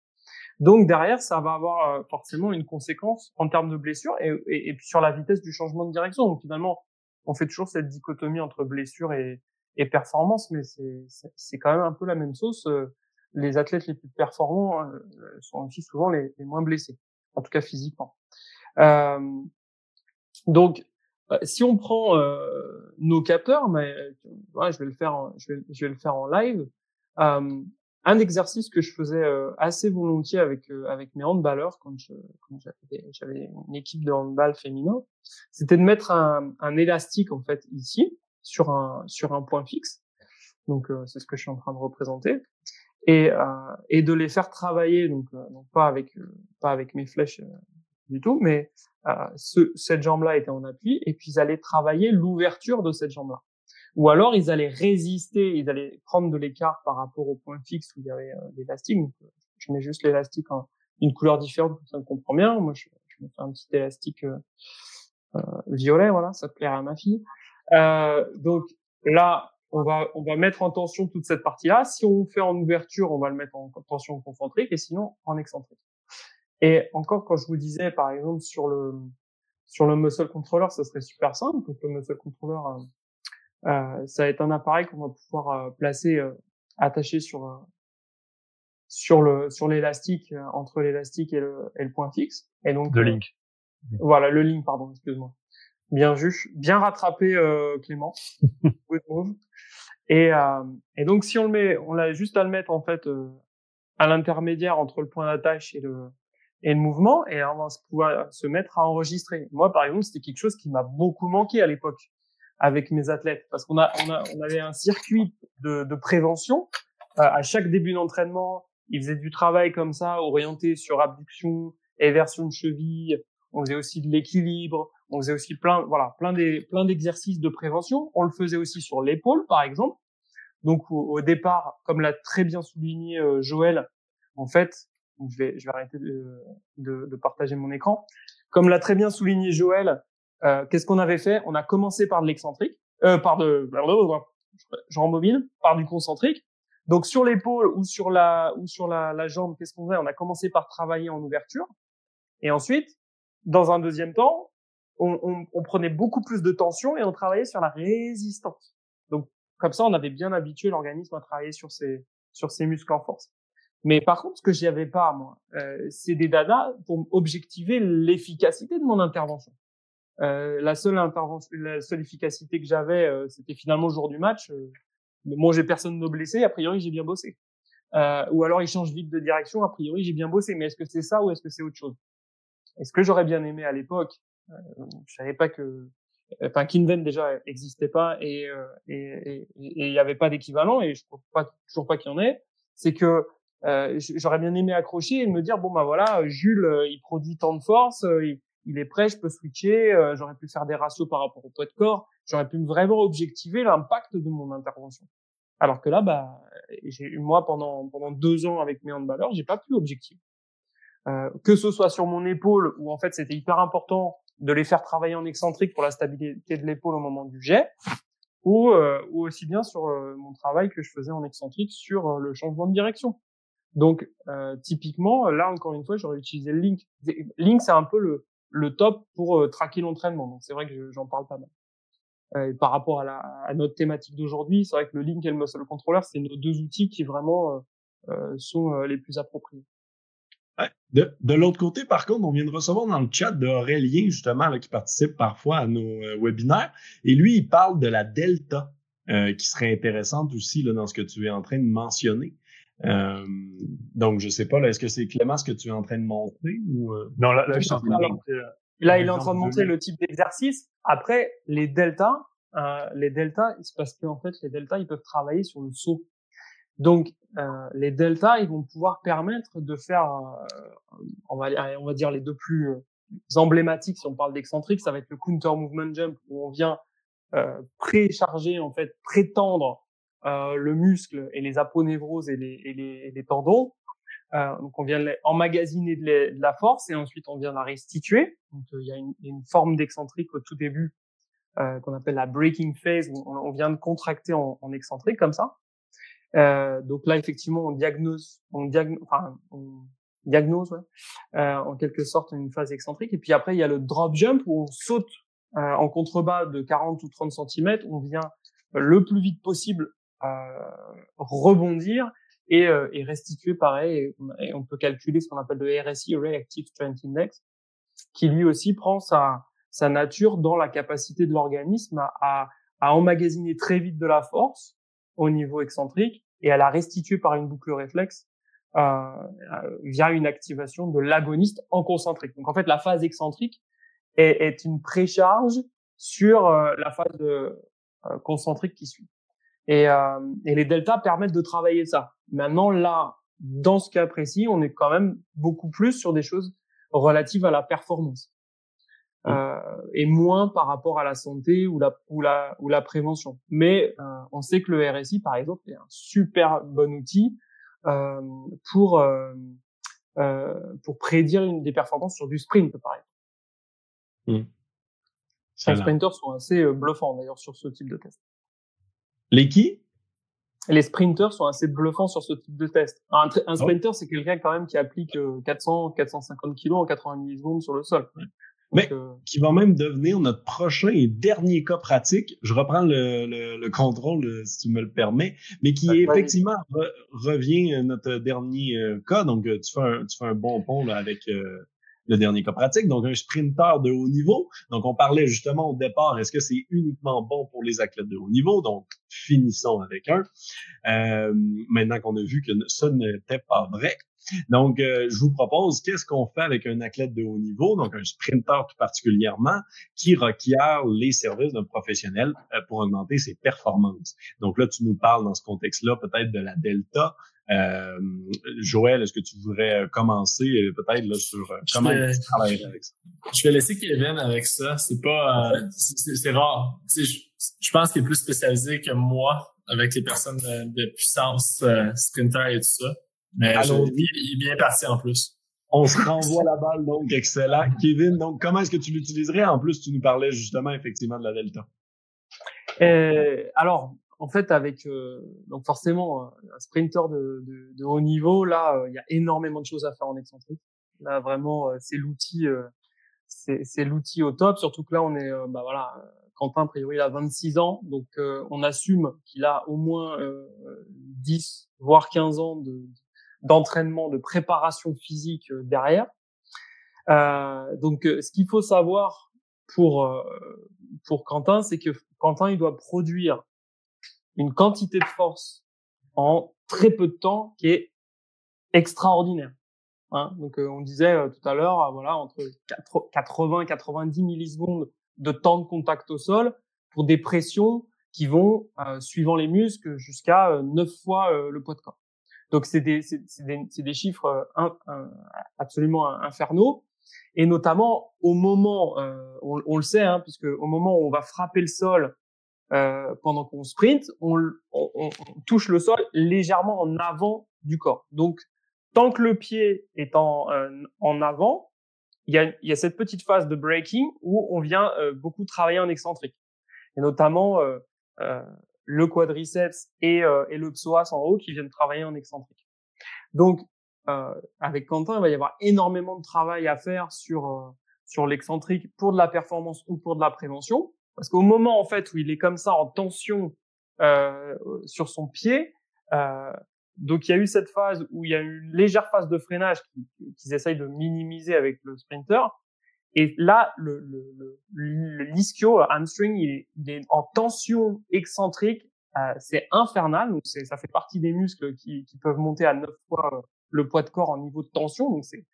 Donc derrière, ça va avoir euh, forcément une conséquence en termes de blessure et, et, puis sur la vitesse du changement de direction. Donc finalement, on fait toujours cette dichotomie entre blessure et, et performance, mais c'est quand même un peu la même chose. Euh, les athlètes les plus performants euh, sont aussi souvent les, les, moins blessés, en tout cas physiquement. Euh, donc, si on prend euh, nos capteurs, mais ouais, je vais le faire, je vais, je vais le faire en live. Euh, un exercice que je faisais euh, assez volontiers avec euh, avec mes handballeurs quand j'avais une équipe de handball féminin, c'était de mettre un, un, élastique en fait ici sur un sur un point fixe. Donc euh, c'est ce que je suis en train de représenter et et de les faire travailler donc pas avec pas avec mes flèches du tout, mais ce, cette jambe-là était en appui et puis ils allaient travailler l'ouverture de cette jambe-là ou alors ils allaient résister, ils allaient prendre de l'écart par rapport au point fixe où il y avait euh, l'élastique. Euh, je mets juste l'élastique en une couleur différente, ça me comprend bien. Moi, je, je me fais un petit élastique euh, euh, violet, voilà, ça plairait à ma fille. Euh, donc là, on va on va mettre en tension toute cette partie-là. Si on fait en ouverture, on va le mettre en tension concentrique et sinon en excentrique. Et encore, quand je vous disais, par exemple, sur le sur le muscle controller, ça serait super simple. Donc le muscle controller, euh, ça va être un appareil qu'on va pouvoir euh, placer euh, attaché sur sur le sur l'élastique entre l'élastique et le, et le point fixe. Et donc le link. Voilà le link, pardon, excuse-moi. Bien vu, bien rattrapé Clément. [LAUGHS] et et donc si on le met, on a juste à le mettre en fait à l'intermédiaire entre le point d'attache et le et le mouvement et on va pouvoir se mettre à enregistrer. Moi par exemple, c'était quelque chose qui m'a beaucoup manqué à l'époque avec mes athlètes parce qu'on a, on a, on avait un circuit de, de prévention euh, à chaque début d'entraînement. Ils faisaient du travail comme ça, orienté sur abduction, éversion de cheville. On faisait aussi de l'équilibre. On faisait aussi plein, voilà, plein des, plein d'exercices de prévention. On le faisait aussi sur l'épaule, par exemple. Donc au, départ, comme l'a très bien souligné euh, Joël, en fait, je vais, je vais arrêter de, de, de partager mon écran. Comme l'a très bien souligné Joël, euh, qu'est-ce qu'on avait fait? On a commencé par de l'excentrique, euh, par de, je mobile, par du concentrique. Donc sur l'épaule ou sur la ou sur la, la jambe, qu'est-ce qu'on fait On a commencé par travailler en ouverture, et ensuite, dans un deuxième temps, on, on, on, prenait beaucoup plus de tension et on travaillait sur la résistance. Donc comme ça, on avait bien habitué l'organisme à travailler sur ses sur ses muscles en force. Mais par contre, ce que j'y avais pas moi, euh, c'est des dadas pour objectiver l'efficacité de mon intervention. Euh, la seule intervention, la seule efficacité que j'avais, euh, c'était finalement le jour du match. Euh, bon, j'ai personne de blessé, a priori j'ai bien bossé. Euh, ou alors il change vite de direction, a priori j'ai bien bossé. Mais est-ce que c'est ça ou est-ce que c'est autre chose? Est-ce que j'aurais bien aimé à l'époque Je savais pas que, enfin Kinven déjà existait pas et et il y avait pas d'équivalent et je trouve pas toujours pas qu'il y en ait. C'est que j'aurais bien aimé accrocher et me dire bon bah voilà Jules il produit tant de force, il, il est prêt, je peux switcher, euh, j'aurais pu faire des ratios par rapport au poids de corps, j'aurais pu vraiment objectiver l'impact de mon intervention. Alors que là, bah, j'ai moi pendant pendant deux ans avec mes handballeurs, j'ai pas pu objectiver. Euh, que ce soit sur mon épaule où en fait c'était hyper important de les faire travailler en excentrique pour la stabilité de l'épaule au moment du jet, ou, euh, ou aussi bien sur euh, mon travail que je faisais en excentrique sur le changement de direction. Donc typiquement, là encore une fois, j'aurais utilisé le link. Link, c'est un peu le le top pour euh, traquer l'entraînement. Donc c'est vrai que j'en parle pas mal. Euh, et par rapport à, la, à notre thématique d'aujourd'hui, c'est vrai que le Link et le Muscle Controller, c'est nos deux outils qui vraiment euh, sont les plus appropriés. De, de l'autre côté, par contre, on vient de recevoir dans le chat d'Aurélien, justement, là, qui participe parfois à nos webinaires. Et lui, il parle de la delta, qui serait intéressante aussi là, dans ce que tu es en train de mentionner. Euh, donc, je sais pas, là, est-ce que c'est Clément ce que tu es en train de montrer ou euh? Non, là, là, je suis en train de montrer. Euh, là, il est en train de montrer le type d'exercice. Après, les deltas, euh, les deltas, c'est parce qu'en fait, les deltas, ils peuvent travailler sur le saut. Donc, euh, les deltas, ils vont pouvoir permettre de faire, on va, on va dire les deux plus emblématiques, si on parle d'excentrique, ça va être le counter movement jump où on vient euh, précharger en fait, prétendre euh, le muscle et les aponevroses et les, et les, les tendons. Euh, donc on vient emmagasiner de, de, la force et ensuite on vient la restituer. Donc il y a une, une forme d'excentrique au tout début euh, qu'on appelle la breaking phase où on, vient de contracter en, en excentrique comme ça. Euh, donc là effectivement on diagnose, on, diagnose, enfin, on diagnose ouais, euh, en quelque sorte une phase excentrique. Et puis après il y a le drop jump où on saute euh, en contrebas de 40 ou 30 cm, on vient le plus vite possible rebondir et, euh, et restituer pareil. Et on, peut calculer ce qu'on appelle le RSI, Reactive Strength Index, qui lui aussi prend sa, sa nature dans la capacité de l'organisme à, à, emmagasiner très vite de la force au niveau excentrique et à la restituer par une boucle réflexe euh, euh via une activation de l'agoniste en concentrique. Donc en fait, la phase excentrique est, est une précharge sur euh, la phase concentrique qui suit. Et, euh, et les deltas permettent de travailler ça. Maintenant, là, dans ce cas précis, on est quand même beaucoup plus sur des choses relatives à la performance. Mmh. Euh, et moins par rapport à la santé ou la ou la ou la prévention. Mais euh, on sait que le RSI, par exemple, est un super bon outil euh, pour euh, euh, pour prédire une des performances sur du sprint, par exemple. Mmh. Les sprinters sont assez bluffants d'ailleurs sur ce type de test. Les qui? Les sprinters sont assez bluffants sur ce type de test. Un, un ah sprinter, c'est quelqu'un quand même qui applique 400, euh, 450 kilos en 80 millisecondes sur le sol. Mais euh, qui va même devenir notre prochain et dernier cas pratique. Je reprends le, le, le contrôle, euh, si tu me le permets, mais qui effectivement revient notre dernier cas. Donc, tu fais un, tu fais un bon pont là, avec le dernier cas pratique, donc un sprinter de haut niveau. Donc, on parlait justement au départ, est-ce que c'est uniquement bon pour les athlètes de haut niveau? Donc, finissons avec un. Euh, maintenant qu'on a vu que ça n'était pas vrai. Donc, euh, je vous propose, qu'est-ce qu'on fait avec un athlète de haut niveau, donc un sprinter tout particulièrement, qui requiert les services d'un professionnel euh, pour augmenter ses performances. Donc là, tu nous parles dans ce contexte-là peut-être de la delta, euh, Joël, est-ce que tu voudrais commencer euh, peut-être là sur euh, comment tu travailles avec ça? Je vais laisser Kevin avec ça. C'est pas, c'est rare. Je, je pense qu'il est plus spécialisé que moi avec les personnes de, puissance sprinter et tout ça. Mais il est bien parti en plus. On se renvoie la balle, donc excellent. Kevin, donc comment est-ce que tu l'utiliserais? En plus, tu nous parlais justement effectivement de la Delta. Euh, alors, en fait, avec euh, donc forcément un sprinter de, de, de haut niveau, là, euh, il y a énormément de choses à faire en excentrique. Là, vraiment, euh, c'est l'outil, c'est l'outil au top. Surtout que là, on est, bah voilà, Quentin, a priori, il a 26 ans, donc on assume qu'il a au moins 10 voire 15 ans de d'entraînement, de préparation physique derrière. donc, ce qu'il faut savoir pour pour Quentin, c'est que Quentin, il doit produire une quantité de force en très peu de temps qui est extraordinaire. Hein Donc euh, on disait euh, tout à l'heure, euh, voilà, entre 80 et 90 millisecondes de temps de contact au sol pour des pressions qui vont, suivant les muscles, jusqu'à 9 fois le poids de corps. Donc c'est des, chiffres absolument infernaux. Et notamment au moment, on, on, le sait, hein, puisque au moment où on va frapper le sol euh, pendant qu'on sprint, on, on, on, touche le sol légèrement en avant du corps. Donc, tant que le pied est en, euh, en avant, il y, a, y a cette petite phase de braking où on vient euh, beaucoup travailler en excentrique. Et notamment le quadriceps et, et le psoas en haut qui viennent travailler en excentrique. Donc, avec Quentin, il va y avoir énormément de travail à faire sur, sur l'excentrique pour de la performance ou pour de la prévention. Parce qu'au moment en fait où il est comme ça en tension euh, sur son pied, euh, donc il y a eu cette phase où il y a eu une légère phase de freinage qu'ils essayent de minimiser avec le sprinter. Et là, le, le, le, l'ischio, hamstring, il est, en tension excentrique. Euh, c'est infernal. Donc ça fait partie des muscles qui, qui peuvent monter à 9 fois le poids de corps en niveau de tension. Donc c'est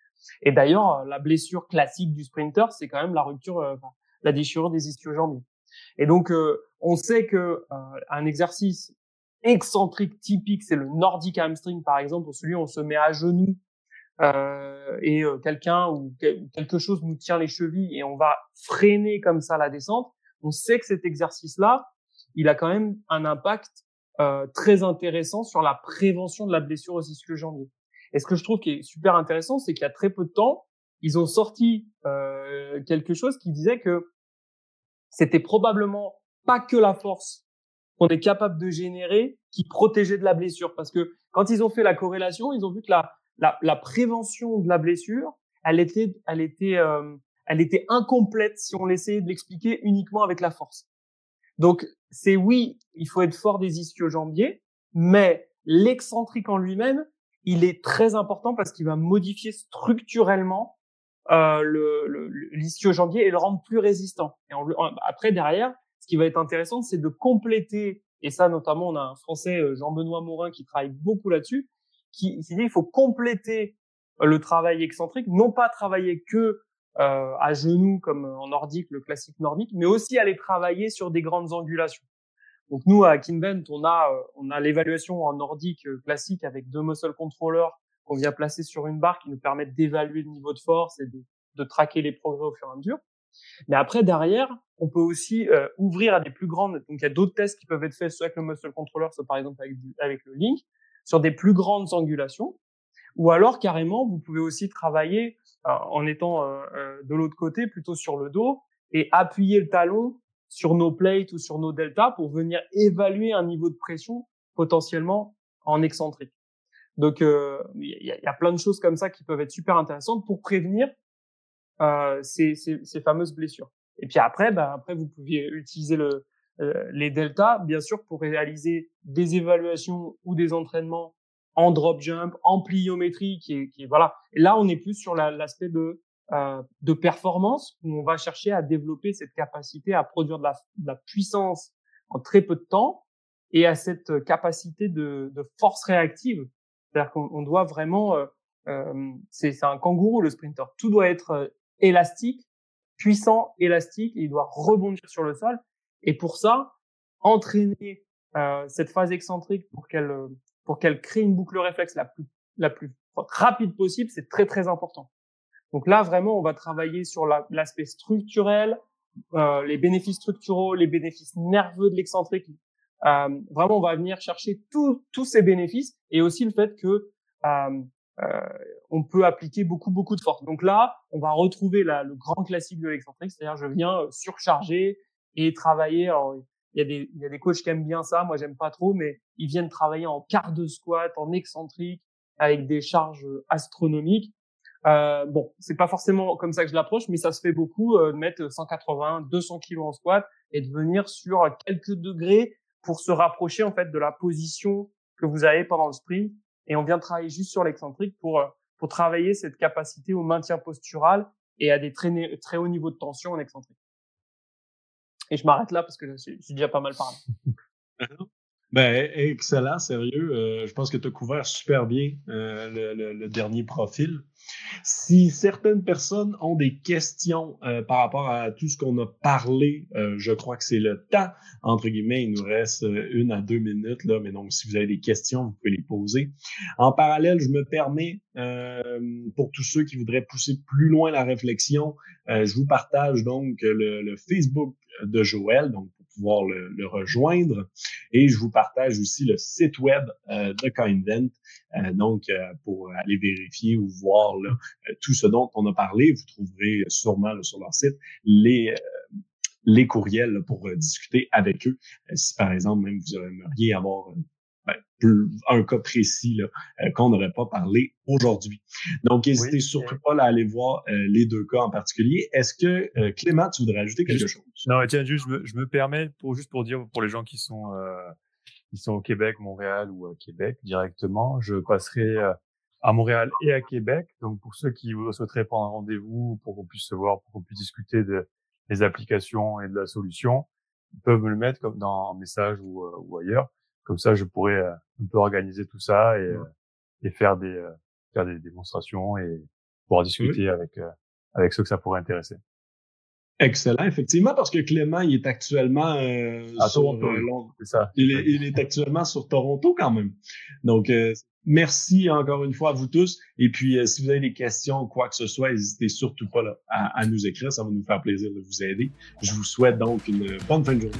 et d'ailleurs la blessure classique du sprinter, c'est quand même la rupture, euh, la déchirure des ischio-jambiers. Et donc, euh, on sait que euh, un exercice excentrique typique, c'est le nordic hamstring, par exemple, celui où on se met à genoux euh, et quelqu'un ou quelque chose nous tient les chevilles et on va freiner comme ça la descente. on sait que cet exercice-là, il a quand même un impact euh, très intéressant sur la prévention de la blessure aux ischio-jambiers. Et ce que je trouve qui est super intéressant, c'est qu'il y a très peu de temps, ils ont sorti euh, quelque chose qui disait que c'était probablement pas que la force qu'on est capable de générer qui protégeait de la blessure. Parce que quand ils ont fait la corrélation, ils ont vu que la, la, la prévention de la blessure, elle était, elle était, euh, elle était incomplète si on essayait de l'expliquer uniquement avec la force. Donc, c'est oui, il faut être fort des ischio-jambiers, mais l'excentrique en lui-même, il est très important parce qu'il va modifier structurellement euh, le, l'ischio-jambier et le rendre plus résistant. Et après, derrière, ce qui va être intéressant, c'est de compléter, et ça notamment, on a un Français, euh, Jean-Benoît Morin, qui travaille beaucoup là-dessus, qui, qui dit il faut compléter le travail excentrique, non pas travailler que euh, à genoux comme en nordique, le classique nordique, mais aussi aller travailler sur des grandes angulations. Donc nous à Kinvent, on a euh, on a l'évaluation en nordique euh, classique avec deux muscle controllers qu'on vient placer sur une barre qui nous permettent d'évaluer le niveau de force et de, de traquer les progrès au fur et à mesure. Mais après derrière, on peut aussi euh, ouvrir à des plus grandes. Donc il y a d'autres tests qui peuvent être faits soit avec le muscle controller, soit par exemple avec, le link, sur des plus grandes angulations. Ou alors carrément, vous pouvez aussi travailler euh, en étant euh, euh, de l'autre côté, plutôt sur le dos, et appuyer le talon sur nos plates ou sur nos deltas pour venir évaluer un niveau de pression potentiellement en excentrique. Donc il y, a, plein de choses comme ça qui peuvent être super intéressantes pour prévenir euh, ces, ces, ces, fameuses blessures. Et puis après, bah, après vous pouvez utiliser le, les deltas, bien sûr, pour réaliser des évaluations ou des entraînements en drop jump, en pliométrie, qui est, qui voilà. Et là, on est plus sur l'aspect de euh, de performance où on va chercher à développer cette capacité à produire de la, de la puissance en très peu de temps et à cette capacité de, de force réactive. C'est-à-dire qu'on doit vraiment, euh, euh, c'est un kangourou le sprinter. Tout doit être euh, élastique, puissant, élastique, il doit rebondir sur le sol. Et pour ça, entraîner euh, cette phase excentrique pour qu'elle pour qu'elle crée une boucle réflexe la plus, la plus rapide possible, c'est très très important. Donc là, vraiment, on va travailler sur l'aspect structurel, euh, les bénéfices structuraux, les bénéfices nerveux de l'excentrique. Euh, vraiment, on va venir chercher tous ces bénéfices et aussi le fait que euh, euh, on peut appliquer beaucoup beaucoup de force. Donc là, on va retrouver la, le grand classique de l'excentrique, c'est-à-dire je viens surcharger et travailler. En, il y a des, il y a des coachs qui aiment bien ça. Moi, j'aime pas trop, mais ils viennent travailler en quart de squat, en excentrique, avec des charges astronomiques. Euh, bon, c'est pas forcément comme ça que je l'approche, mais ça se fait beaucoup euh, de mettre 180, 200 kilos en squat et de venir sur quelques degrés pour se rapprocher en fait de la position que vous avez pendant le sprint. Et on vient travailler juste sur l'excentrique pour euh, pour travailler cette capacité au maintien postural et à des très, très hauts niveaux de tension en excentrique. Et je m'arrête là parce que j'ai déjà pas mal parlé. [LAUGHS] Ben, excellent, sérieux. Euh, je pense que tu as couvert super bien euh, le, le, le, dernier profil. Si certaines personnes ont des questions euh, par rapport à tout ce qu'on a parlé, euh, je crois que c'est le temps. Entre guillemets, il nous reste euh, une à deux minutes, là, mais donc si vous avez des questions, vous pouvez les poser. En parallèle, je me permets, pour tous ceux qui voudraient pousser plus loin la réflexion, je vous partage donc le, le Facebook de Joël, donc pouvoir le, rejoindre. Et je vous partage aussi le site web euh, de Kindvent, euh, donc euh, pour aller vérifier ou voir là, tout ce dont on a parlé. Vous trouverez sûrement sur leur site les les courriels pour discuter avec eux. si par exemple même vous aimeriez avoir un cas précis euh, qu'on n'aurait pas parlé aujourd'hui. Donc, n'hésitez surtout pas à aller voir euh, les deux cas en particulier. Est-ce que euh, Clément, tu voudrais ajouter quelque chose? Non, tiens, juste, je me, je me, permets pour juste pour dire pour les gens qui sont qui sont au Québec, Montréal ou à Québec directement, je passerai à Montréal et à Québec. Donc, pour ceux qui souhaiteraient prendre un rendez-vous pour qu'on puisse se voir, pour qu'on puisse discuter de, des applications et de la solution, ils peuvent me le mettre comme dans un message ou, ou ailleurs. Comme ça, je pourrais euh, un peu organiser tout ça et, euh, et faire des euh, faire des démonstrations et pouvoir discuter avec avec ceux que ça pourrait intéresser. Excellent, effectivement, parce que Clément, il est actuellement euh, à sur, Toronto. euh, C'est ça. il, est, il est actuellement sur Toronto quand même. Donc, euh, merci encore une fois à vous tous. Et puis, euh, si vous avez des questions ou quoi que ce soit, n'hésitez surtout pas là, à, à nous écrire. Ça va nous faire plaisir de vous aider. Je vous souhaite donc une bonne fin de journée.